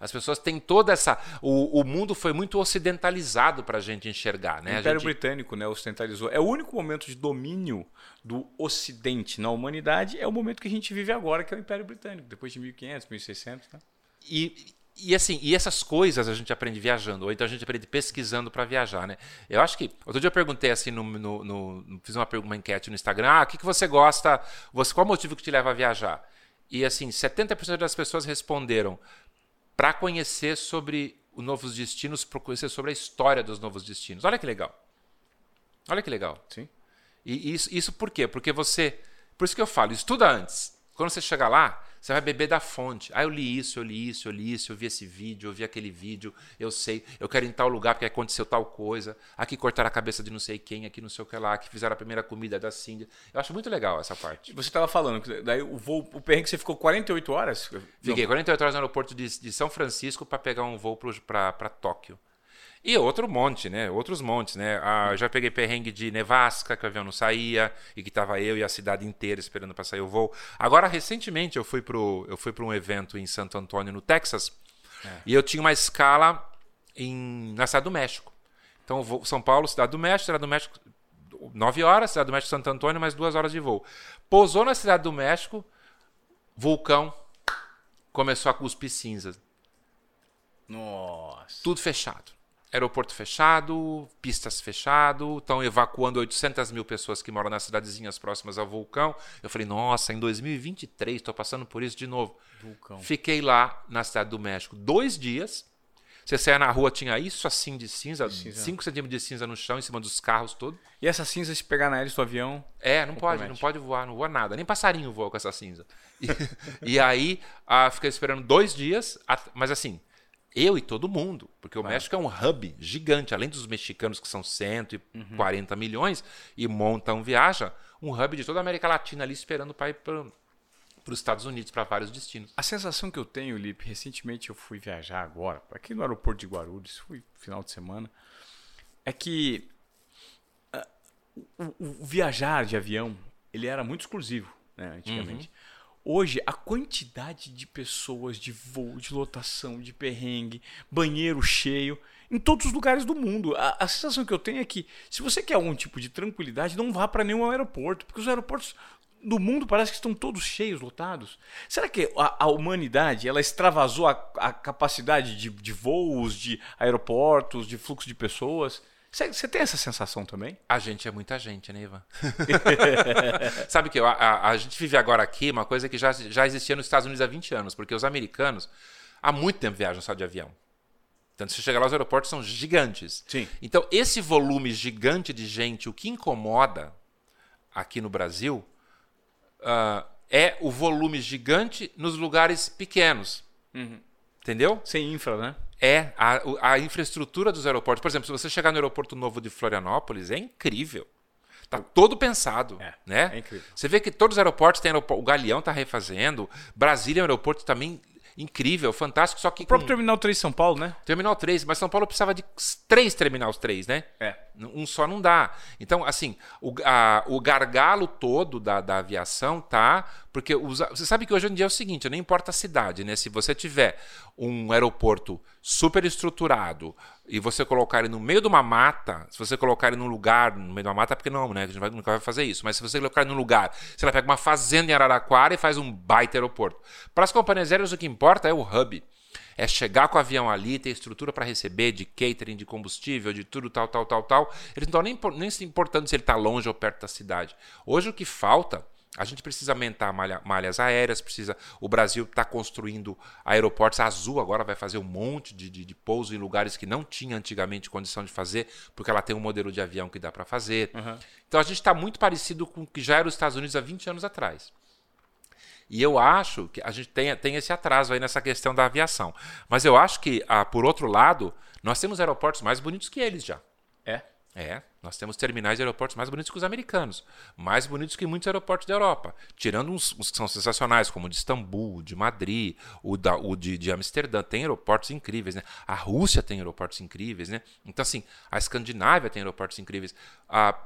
As pessoas têm toda essa. O, o mundo foi muito ocidentalizado para a gente enxergar, né? O Império gente... Britânico, né, ocidentalizou. É o único momento de domínio do Ocidente na humanidade é o momento que a gente vive agora, que é o Império Britânico, depois de 1500, 1600, tá? E, e assim, e essas coisas a gente aprende viajando, ou então a gente aprende pesquisando para viajar, né? Eu acho que. Outro dia eu perguntei assim, no, no, no fiz uma, uma enquete no Instagram, ah, o que, que você gosta, você, qual o motivo que te leva a viajar? E assim, 70% das pessoas responderam para conhecer sobre os novos destinos, para conhecer sobre a história dos novos destinos. Olha que legal. Olha que legal. Sim. E isso, isso por quê? Porque você. Por isso que eu falo, estuda antes. Quando você chegar lá, você vai beber da fonte. Ah, eu li isso, eu li isso, eu li isso, eu vi esse vídeo, eu vi aquele vídeo, eu sei, eu quero ir em tal lugar porque aconteceu tal coisa. Aqui cortaram a cabeça de não sei quem, aqui não sei o que lá, aqui fizeram a primeira comida da Cindy. Eu acho muito legal essa parte. Você estava falando que daí o voo, o perrengue você ficou 48 horas? Fiquei 48 horas no aeroporto de, de São Francisco para pegar um voo para Tóquio. E outro monte, né? Outros montes, né? Ah, já peguei perrengue de nevasca, que o avião não saía, e que estava eu e a cidade inteira esperando para sair o voo. Agora, recentemente, eu fui para eu fui para um evento em Santo Antônio, no Texas, é. e eu tinha uma escala em, na cidade do México. Então, vou, São Paulo, cidade do México, cidade do México, 9 horas, cidade do México, Santo Antônio, mais duas horas de voo. Pousou na cidade do México, vulcão, começou a cuspir cinzas. Nossa. Tudo fechado aeroporto fechado, pistas fechado, estão evacuando 800 mil pessoas que moram nas cidadezinhas próximas ao vulcão. Eu falei, nossa, em 2023 estou passando por isso de novo. Vulcão. Fiquei lá na cidade do México dois dias. Você saia na rua, tinha isso assim de cinza, 5 centímetros de cinza no chão, em cima dos carros, tudo. E essa cinza, se pegar na hélice do avião. É, não pode, não pode voar, não voa nada. Nem passarinho voa com essa cinza. E, e aí, ah, fiquei esperando dois dias, mas assim, eu e todo mundo, porque o México é um hub gigante, além dos mexicanos que são 140 uhum. milhões e montam viaja, um hub de toda a América Latina ali esperando para ir para os Estados Unidos, para vários destinos. A sensação que eu tenho, Lipe, recentemente eu fui viajar agora, aqui no aeroporto de Guarulhos, fui final de semana, é que uh, o, o, viajar de avião, ele era muito exclusivo, né, antigamente. Uhum. Hoje, a quantidade de pessoas, de voo, de lotação, de perrengue, banheiro cheio, em todos os lugares do mundo. A, a sensação que eu tenho é que, se você quer algum tipo de tranquilidade, não vá para nenhum aeroporto, porque os aeroportos do mundo parece que estão todos cheios, lotados. Será que a, a humanidade ela extravasou a, a capacidade de, de voos, de aeroportos, de fluxo de pessoas? Você tem essa sensação também? A gente é muita gente, né, Ivan? Sabe que a, a, a, gente vive agora aqui uma coisa que já, já existia nos Estados Unidos há 20 anos, porque os americanos há muito tempo viajam só de avião. Tanto se chega lá, os aeroportos são gigantes. Sim. Então, esse volume gigante de gente, o que incomoda aqui no Brasil, uh, é o volume gigante nos lugares pequenos. Uhum. Entendeu? Sem infra, né? É, a, a infraestrutura dos aeroportos. Por exemplo, se você chegar no aeroporto novo de Florianópolis, é incrível. Tá todo pensado, É, né? é incrível. Você vê que todos os aeroportos têm aeroporto, o Galeão está refazendo, Brasília é um aeroporto também incrível, fantástico, só que O próprio com Terminal 3 São Paulo, né? Terminal 3, mas São Paulo precisava de três terminais 3, né? É. Um só não dá. Então, assim, o, a- o gargalo todo da, da aviação tá. Porque os- você sabe que hoje em dia é o seguinte: não importa a cidade, né? Se você tiver um aeroporto super estruturado e você colocar ele no meio de uma mata, se você colocar ele num lugar, no meio de uma mata, porque não, né? A gente vai- nunca vai fazer isso. Mas se você colocar ele num lugar, você pega uma fazenda em Araraquara e faz um baita aeroporto. Para as companhias aéreas, o que importa é o hub. É chegar com o avião ali, ter estrutura para receber de catering, de combustível, de tudo, tal, tal, tal, tal. Eles não estão nem, nem se importando se ele está longe ou perto da cidade. Hoje o que falta, a gente precisa aumentar malha- malhas aéreas, precisa. O Brasil está construindo aeroportos. A Azul agora vai fazer um monte de, de, de pouso em lugares que não tinha antigamente condição de fazer, porque ela tem um modelo de avião que dá para fazer. Então a gente está muito parecido com o que já era os Estados Unidos há 20 anos atrás. E eu acho que a gente tem, tem esse atraso aí nessa questão da aviação. Mas eu acho que, ah, por outro lado, nós temos aeroportos mais bonitos que eles já. É. Nós temos terminais de aeroportos mais bonitos que os americanos, mais bonitos que muitos aeroportos da Europa, tirando uns, uns que são sensacionais, como o de Istambul, de Madrid, o, da, o de, de Amsterdã, tem aeroportos incríveis, né? A Rússia tem aeroportos incríveis, né? Então, assim, a Escandinávia tem aeroportos incríveis. A,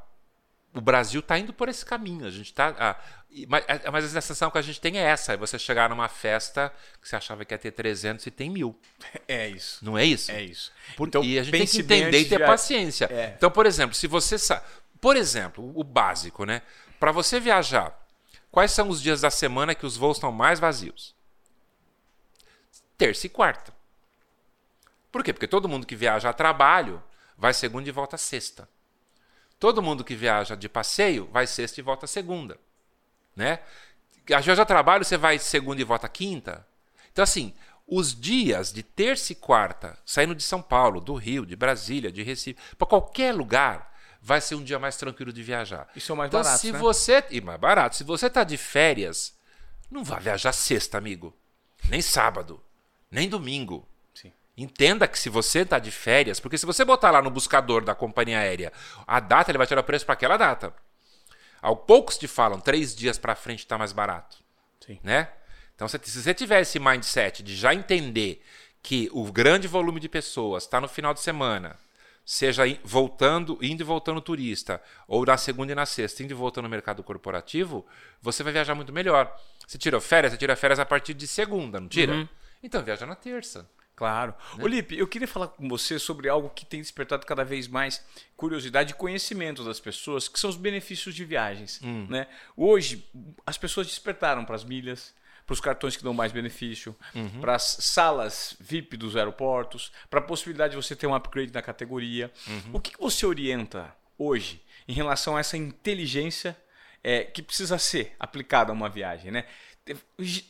o Brasil está indo por esse caminho. A gente tá, mas, a- mas a sensação que a gente tem é essa: é você chegar numa festa que você achava que ia ter 300 e tem mil. É isso. Não é isso? É isso. Por- Então, e a gente tem que entender e ter de- paciência. É. Então, por exemplo, se você sabe. Por exemplo, o básico, né? Para você viajar, quais são os dias da semana que os voos estão mais vazios? Terça e quarta. Por quê? Porque todo mundo que viaja a trabalho vai segunda e volta sexta. Todo mundo que viaja de passeio vai sexta e volta segunda. Né? Às vezes a trabalho você vai segunda e volta quinta. Então, assim, os dias de terça e quarta, saindo de São Paulo, do Rio, de Brasília, de Recife, para qualquer lugar, vai ser um dia mais tranquilo de viajar. E são mais então, baratos, se né? você. E mais barato. Se você tá de férias, não vá viajar sexta, amigo. Nem sábado. Nem domingo. Entenda que se você está de férias, porque se você botar lá no buscador da companhia aérea a data, ele vai tirar o preço para aquela data. Ao poucos te falam, três dias para frente está mais barato. Sim. Né? Então, se, você tiver esse mindset de já entender que o grande volume de pessoas está no final de semana, seja voltando, indo e voltando turista, ou na segunda e na sexta, indo e voltando no mercado corporativo, você vai viajar muito melhor. Você tirou férias, você tira férias a partir de segunda, não tira? Então viaja na terça. Claro. Olipe, eu queria falar com você sobre algo que tem despertado cada vez mais curiosidade e conhecimento das pessoas, que são os benefícios de viagens. Né? Hoje, as pessoas despertaram para as milhas, para os cartões que dão mais benefício, para as salas VIP dos aeroportos, para a possibilidade de você ter um upgrade na categoria. O que, que você orienta hoje em relação a essa inteligência é, que precisa ser aplicada a uma viagem, né?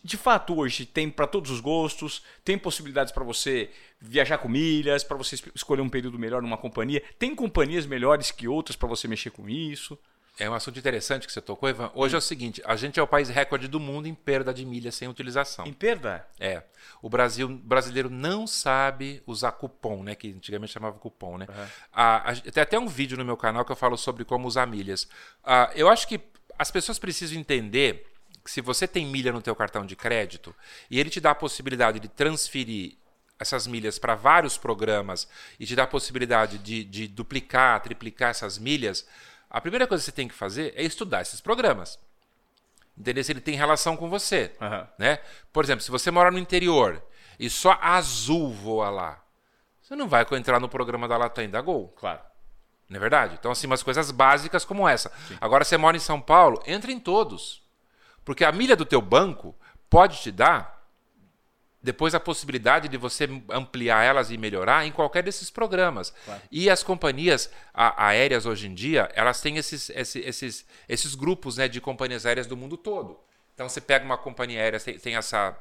De fato, hoje tem para todos os gostos, tem possibilidades para você viajar com milhas, para você es- escolher um período melhor numa companhia. Tem companhias melhores que outras para você mexer com isso. É um assunto interessante que você tocou, Ivan. Hoje é o seguinte: a gente é o país recorde do mundo em perda de milhas sem utilização. Em perda? É. O Brasil brasileiro não sabe usar cupom, né? Que antigamente chamava cupom, né? Ah, a- tem até um vídeo no meu canal que eu falo sobre como usar milhas. Ah, eu acho que as pessoas precisam entender que se você tem milha no teu cartão de crédito e ele te dá a possibilidade de transferir essas milhas para vários programas e te dá a possibilidade de, de duplicar, triplicar essas milhas, a primeira coisa que você tem que fazer é estudar esses programas. Entender se ele tem relação com você. Aham. Né? Por exemplo, se você mora no interior e só Azul voa lá, você não vai entrar no programa da Latam da Gol. Claro. Não é verdade? Então, assim, umas coisas básicas como essa. Agora, você mora em São Paulo, entra em todos. Porque a milha do teu banco pode te dar depois a possibilidade de você ampliar elas e melhorar em qualquer desses programas. E as companhias aéreas hoje em dia, elas têm esses, esse- esses, esses grupos né, de companhias aéreas do mundo todo. Então você pega uma companhia aérea, tem, tem essa,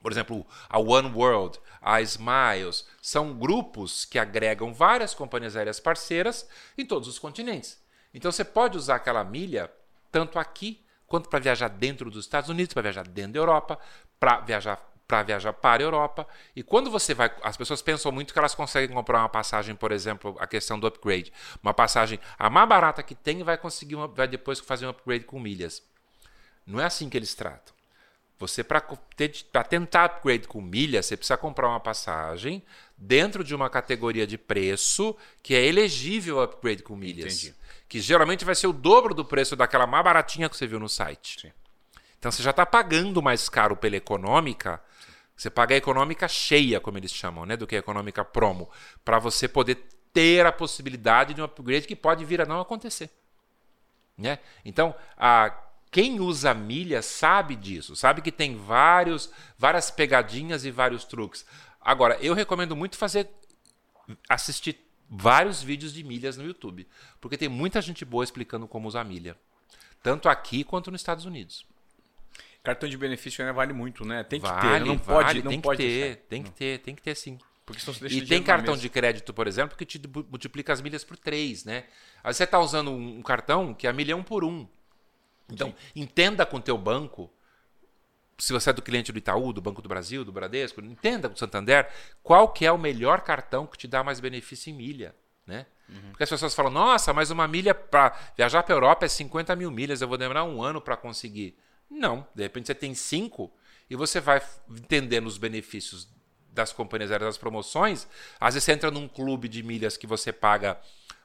por exemplo, a One World, a Smiles, são grupos que agregam várias companhias aéreas parceiras em todos os continentes. Então você pode usar aquela milha tanto aqui quanto para viajar dentro dos Estados Unidos, para viajar dentro da Europa, para viajar para viajar para a Europa. E quando você vai, as pessoas pensam muito que elas conseguem comprar uma passagem, por exemplo, a questão do upgrade, uma passagem a mais barata que tem vai conseguir uma, vai depois fazer um upgrade com milhas. Não é assim que eles tratam. Você, para tentar upgrade com milha, você precisa comprar uma passagem dentro de uma categoria de preço que é elegível a upgrade com milhas. Entendi. Que geralmente vai ser o dobro do preço daquela mais baratinha que você viu no site. Sim. Então você já está pagando mais caro pela econômica. Você paga a econômica cheia, como eles chamam, né? do que a econômica promo, para você poder ter a possibilidade de um upgrade que pode vir a não acontecer. Né? Então, a quem usa milha sabe disso, sabe que tem vários, várias pegadinhas e vários truques. Agora, eu recomendo muito fazer assistir vários vídeos de milhas no YouTube, porque tem muita gente boa explicando como usar milha, tanto aqui quanto nos Estados Unidos. Cartão de benefício ainda vale muito, né? Tem que vale, ter, não vale, pode, não tem pode que ter, tem que ter, tem que ter sim. Porque senão você deixa e tem cartão de crédito, por exemplo, que te multiplica as milhas por três, né? Aí você está usando um cartão que é milha um por um. Então, Sim. entenda com o teu banco, se você é do cliente do Itaú, do Banco do Brasil, do Bradesco, entenda com o Santander qual que é o melhor cartão que te dá mais benefício em milha. Né? Uhum. Porque as pessoas falam, nossa, mas uma milha para viajar para a Europa é 50 mil milhas, eu vou demorar um ano para conseguir. Não, de repente você tem cinco e você vai entendendo os benefícios das companhias aéreas, das promoções. Às vezes você entra num clube de milhas que você paga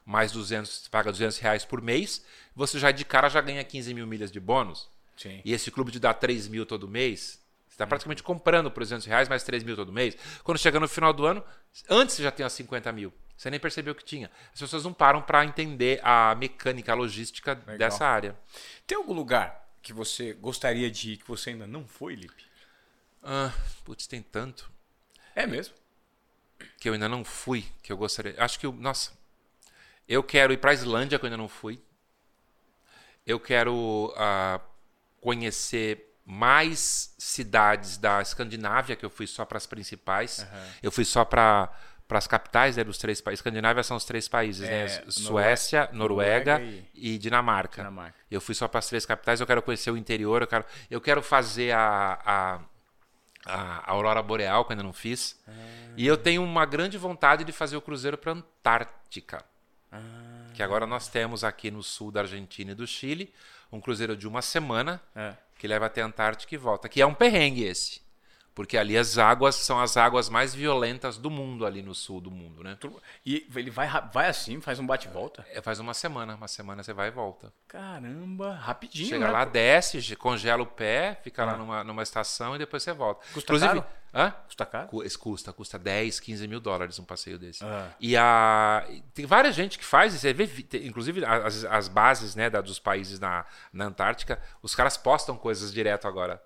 mais 200, paga 200 reais por mês, você já de cara já ganha 15 mil milhas de bônus. Sim. E esse clube te dá 3 mil todo mês. Você está praticamente comprando por 200 reais mais 3 mil todo mês. Quando chega no final do ano, antes você já tem as 50 mil. Você nem percebeu que tinha. As pessoas não param para entender a mecânica, a logística Legal. dessa área. Tem algum lugar que você gostaria de ir que você ainda não foi, Lipe? Ah, putz, tem tanto. É mesmo? Que eu ainda não fui, que eu gostaria. Acho que, eu, nossa, eu quero ir para a Islândia, que eu ainda não fui. Eu quero uh, conhecer mais cidades da Escandinávia, que eu fui só para as principais. Uhum. Eu fui só para para as capitais né, dos três países. Escandinávia são os três países, né? é, né? Suécia, Noruega, Noruega e... e, Dinamarca. Dinamarca. Eu fui só para as três capitais. Eu quero conhecer o interior. Eu quero, eu quero fazer a, a, a Aurora Boreal, que eu ainda não fiz. Ah. E eu tenho uma grande vontade de fazer o cruzeiro para Antártica. Que agora nós temos aqui no sul da Argentina e do Chile um cruzeiro de uma semana é. que leva até a Antártica e volta. Que é um perrengue esse. Porque ali as águas são as águas mais violentas do mundo, ali no sul do mundo, né? E ele vai, vai assim, faz um bate-volta? É, faz uma semana. Uma semana você vai e volta. Caramba, rapidinho. Chega né? lá, desce, congela o pé, fica ah. lá numa, numa estação e depois você volta. Custa Inclusive, caro? Hã? Custa caro? Custa, custa 10, 15 mil dólares um passeio desse. Ah. E a, tem várias gente que faz, você vê, inclusive as, as bases né, da, dos países na, na Antártica, os caras postam coisas direto agora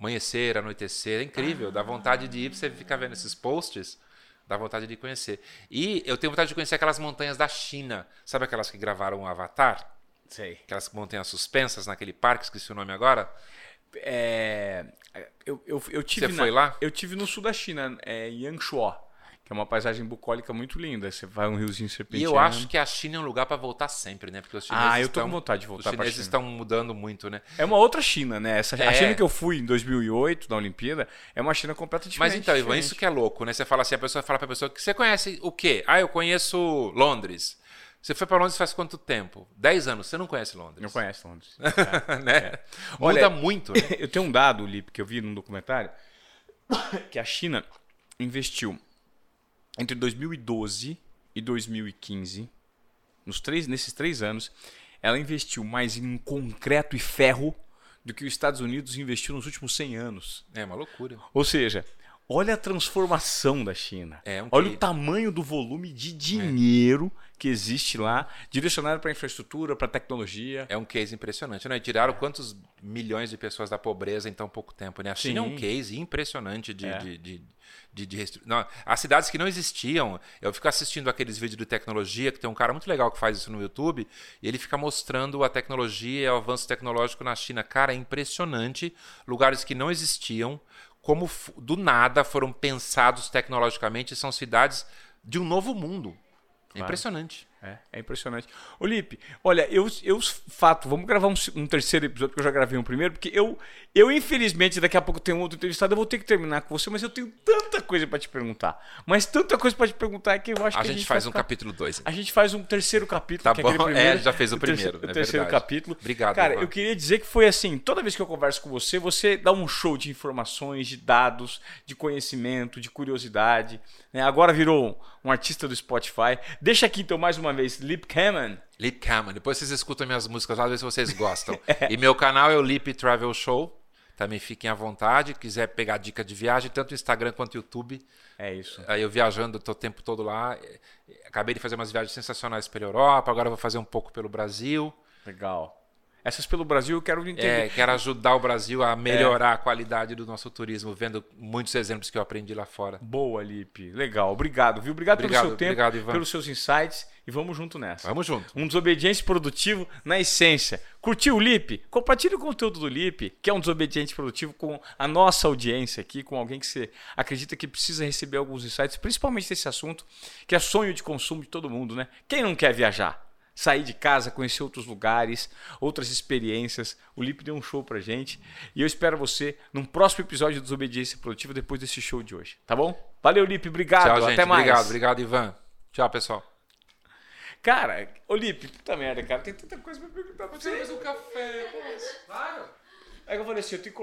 amanhecer, anoitecer, é incrível, ah. dá vontade de ir, você ficar vendo esses posts, dá vontade de conhecer. E eu tenho vontade de conhecer aquelas montanhas da China, sabe aquelas que gravaram o Avatar? Sei. Aquelas montanhas suspensas naquele parque, esqueci o nome agora. É, eu, eu, eu tive Você na, foi lá? Eu tive no sul da China, é, Yangshuo que é uma paisagem bucólica muito linda. Você vai um riozinho serpenteando. E eu acho que a China é um lugar para voltar sempre, né? Porque os chineses ah, eu tô estão, com vontade de voltar Os chineses estão mudando muito, né? É uma outra China, né? Essa, é. A China que eu fui em 2008, na Olimpíada, é uma China completamente diferente. Mas então, Ivan, isso que é louco, né? Você fala assim, a pessoa fala para a pessoa que você conhece o quê? Ah, eu conheço Londres. Você foi para Londres faz quanto tempo? Dez anos. Você não conhece Londres? Não conhece Londres. É. né? É. Muda muito. Né? Eu tenho um dado, Lipe, que eu vi num documentário, que a China investiu entre 2012 e 2015, nos três, nesses três anos, ela investiu mais em concreto e ferro do que os Estados Unidos investiu nos últimos 100 anos. É uma loucura. Ou seja, olha a transformação da China. É um olha o tamanho do volume de dinheiro é. que existe lá, direcionado para infraestrutura, para tecnologia. É um case impressionante, né? Tiraram quantos milhões de pessoas da pobreza em tão pouco tempo, né? A China Sim. é um case impressionante de, é. de, de de, de restri... não, as cidades que não existiam. Eu fico assistindo aqueles vídeos de tecnologia, que tem um cara muito legal que faz isso no YouTube, e ele fica mostrando a tecnologia e o avanço tecnológico na China. Cara, é impressionante. Lugares que não existiam, como do nada foram pensados tecnologicamente, são cidades de um novo mundo. É impressionante. É, é impressionante. Ô, Lipe, olha, eu, eu fato, vamos gravar um, um, terceiro episódio, porque eu já gravei um primeiro, porque eu, eu infelizmente, daqui a pouco tenho outro entrevistado, eu vou ter que terminar com você, mas eu tenho tanta coisa para te perguntar. Mas tanta coisa para te perguntar que eu acho a que gente a gente faz um capítulo 2. A gente faz um terceiro capítulo, tá que bom. é primeiro. É, já fez o, o primeiro. Terceiro, é o terceiro verdade. capítulo. Obrigado. Cara, Ivan. eu queria dizer que foi assim: toda vez que eu converso com você, você dá um show de informações, de dados, de conhecimento, de curiosidade. Né? Agora virou um artista do Spotify. Deixa aqui então mais uma vez, Lip Cameron. Lip Cameron. Depois vocês escutam minhas músicas lá, ver se vocês gostam. é. E meu canal é o Lip Travel Show. Também fiquem à vontade. Quiser pegar dica de viagem, tanto no Instagram quanto no YouTube. É isso. Aí eu viajando, o tempo todo lá. Acabei de fazer umas viagens sensacionais pela Europa, agora vou fazer um pouco pelo Brasil. Legal. Essas pelo Brasil eu quero entender. É, quero ajudar o Brasil a melhorar é. a qualidade do nosso turismo, vendo muitos exemplos que eu aprendi lá fora. Boa, Lipe. Legal. Obrigado, viu? Obrigado, obrigado pelo seu tempo, obrigado, Ivan. pelos seus insights e vamos junto nessa. Vamos junto. Um desobediente produtivo na essência. Curtiu o Lipe? Compartilhe o conteúdo do Lipe, que é um desobediente produtivo com a nossa audiência aqui, com alguém que você acredita que precisa receber alguns insights, principalmente desse assunto, que é sonho de consumo de todo mundo, né? Quem não quer viajar? Sair de casa, conhecer outros lugares, outras experiências. O Lipe deu um show pra gente. E eu espero você num próximo episódio do Desobediência Produtiva depois desse show de hoje. Tá bom? Valeu, Lipe. Obrigado. Tchau, Até gente. mais. Obrigado, obrigado, Ivan. Tchau, pessoal. Cara, ô Lipe, puta merda, cara. Tem tanta coisa pra perguntar pra você. um café, Claro. Aí eu falei assim, eu tenho que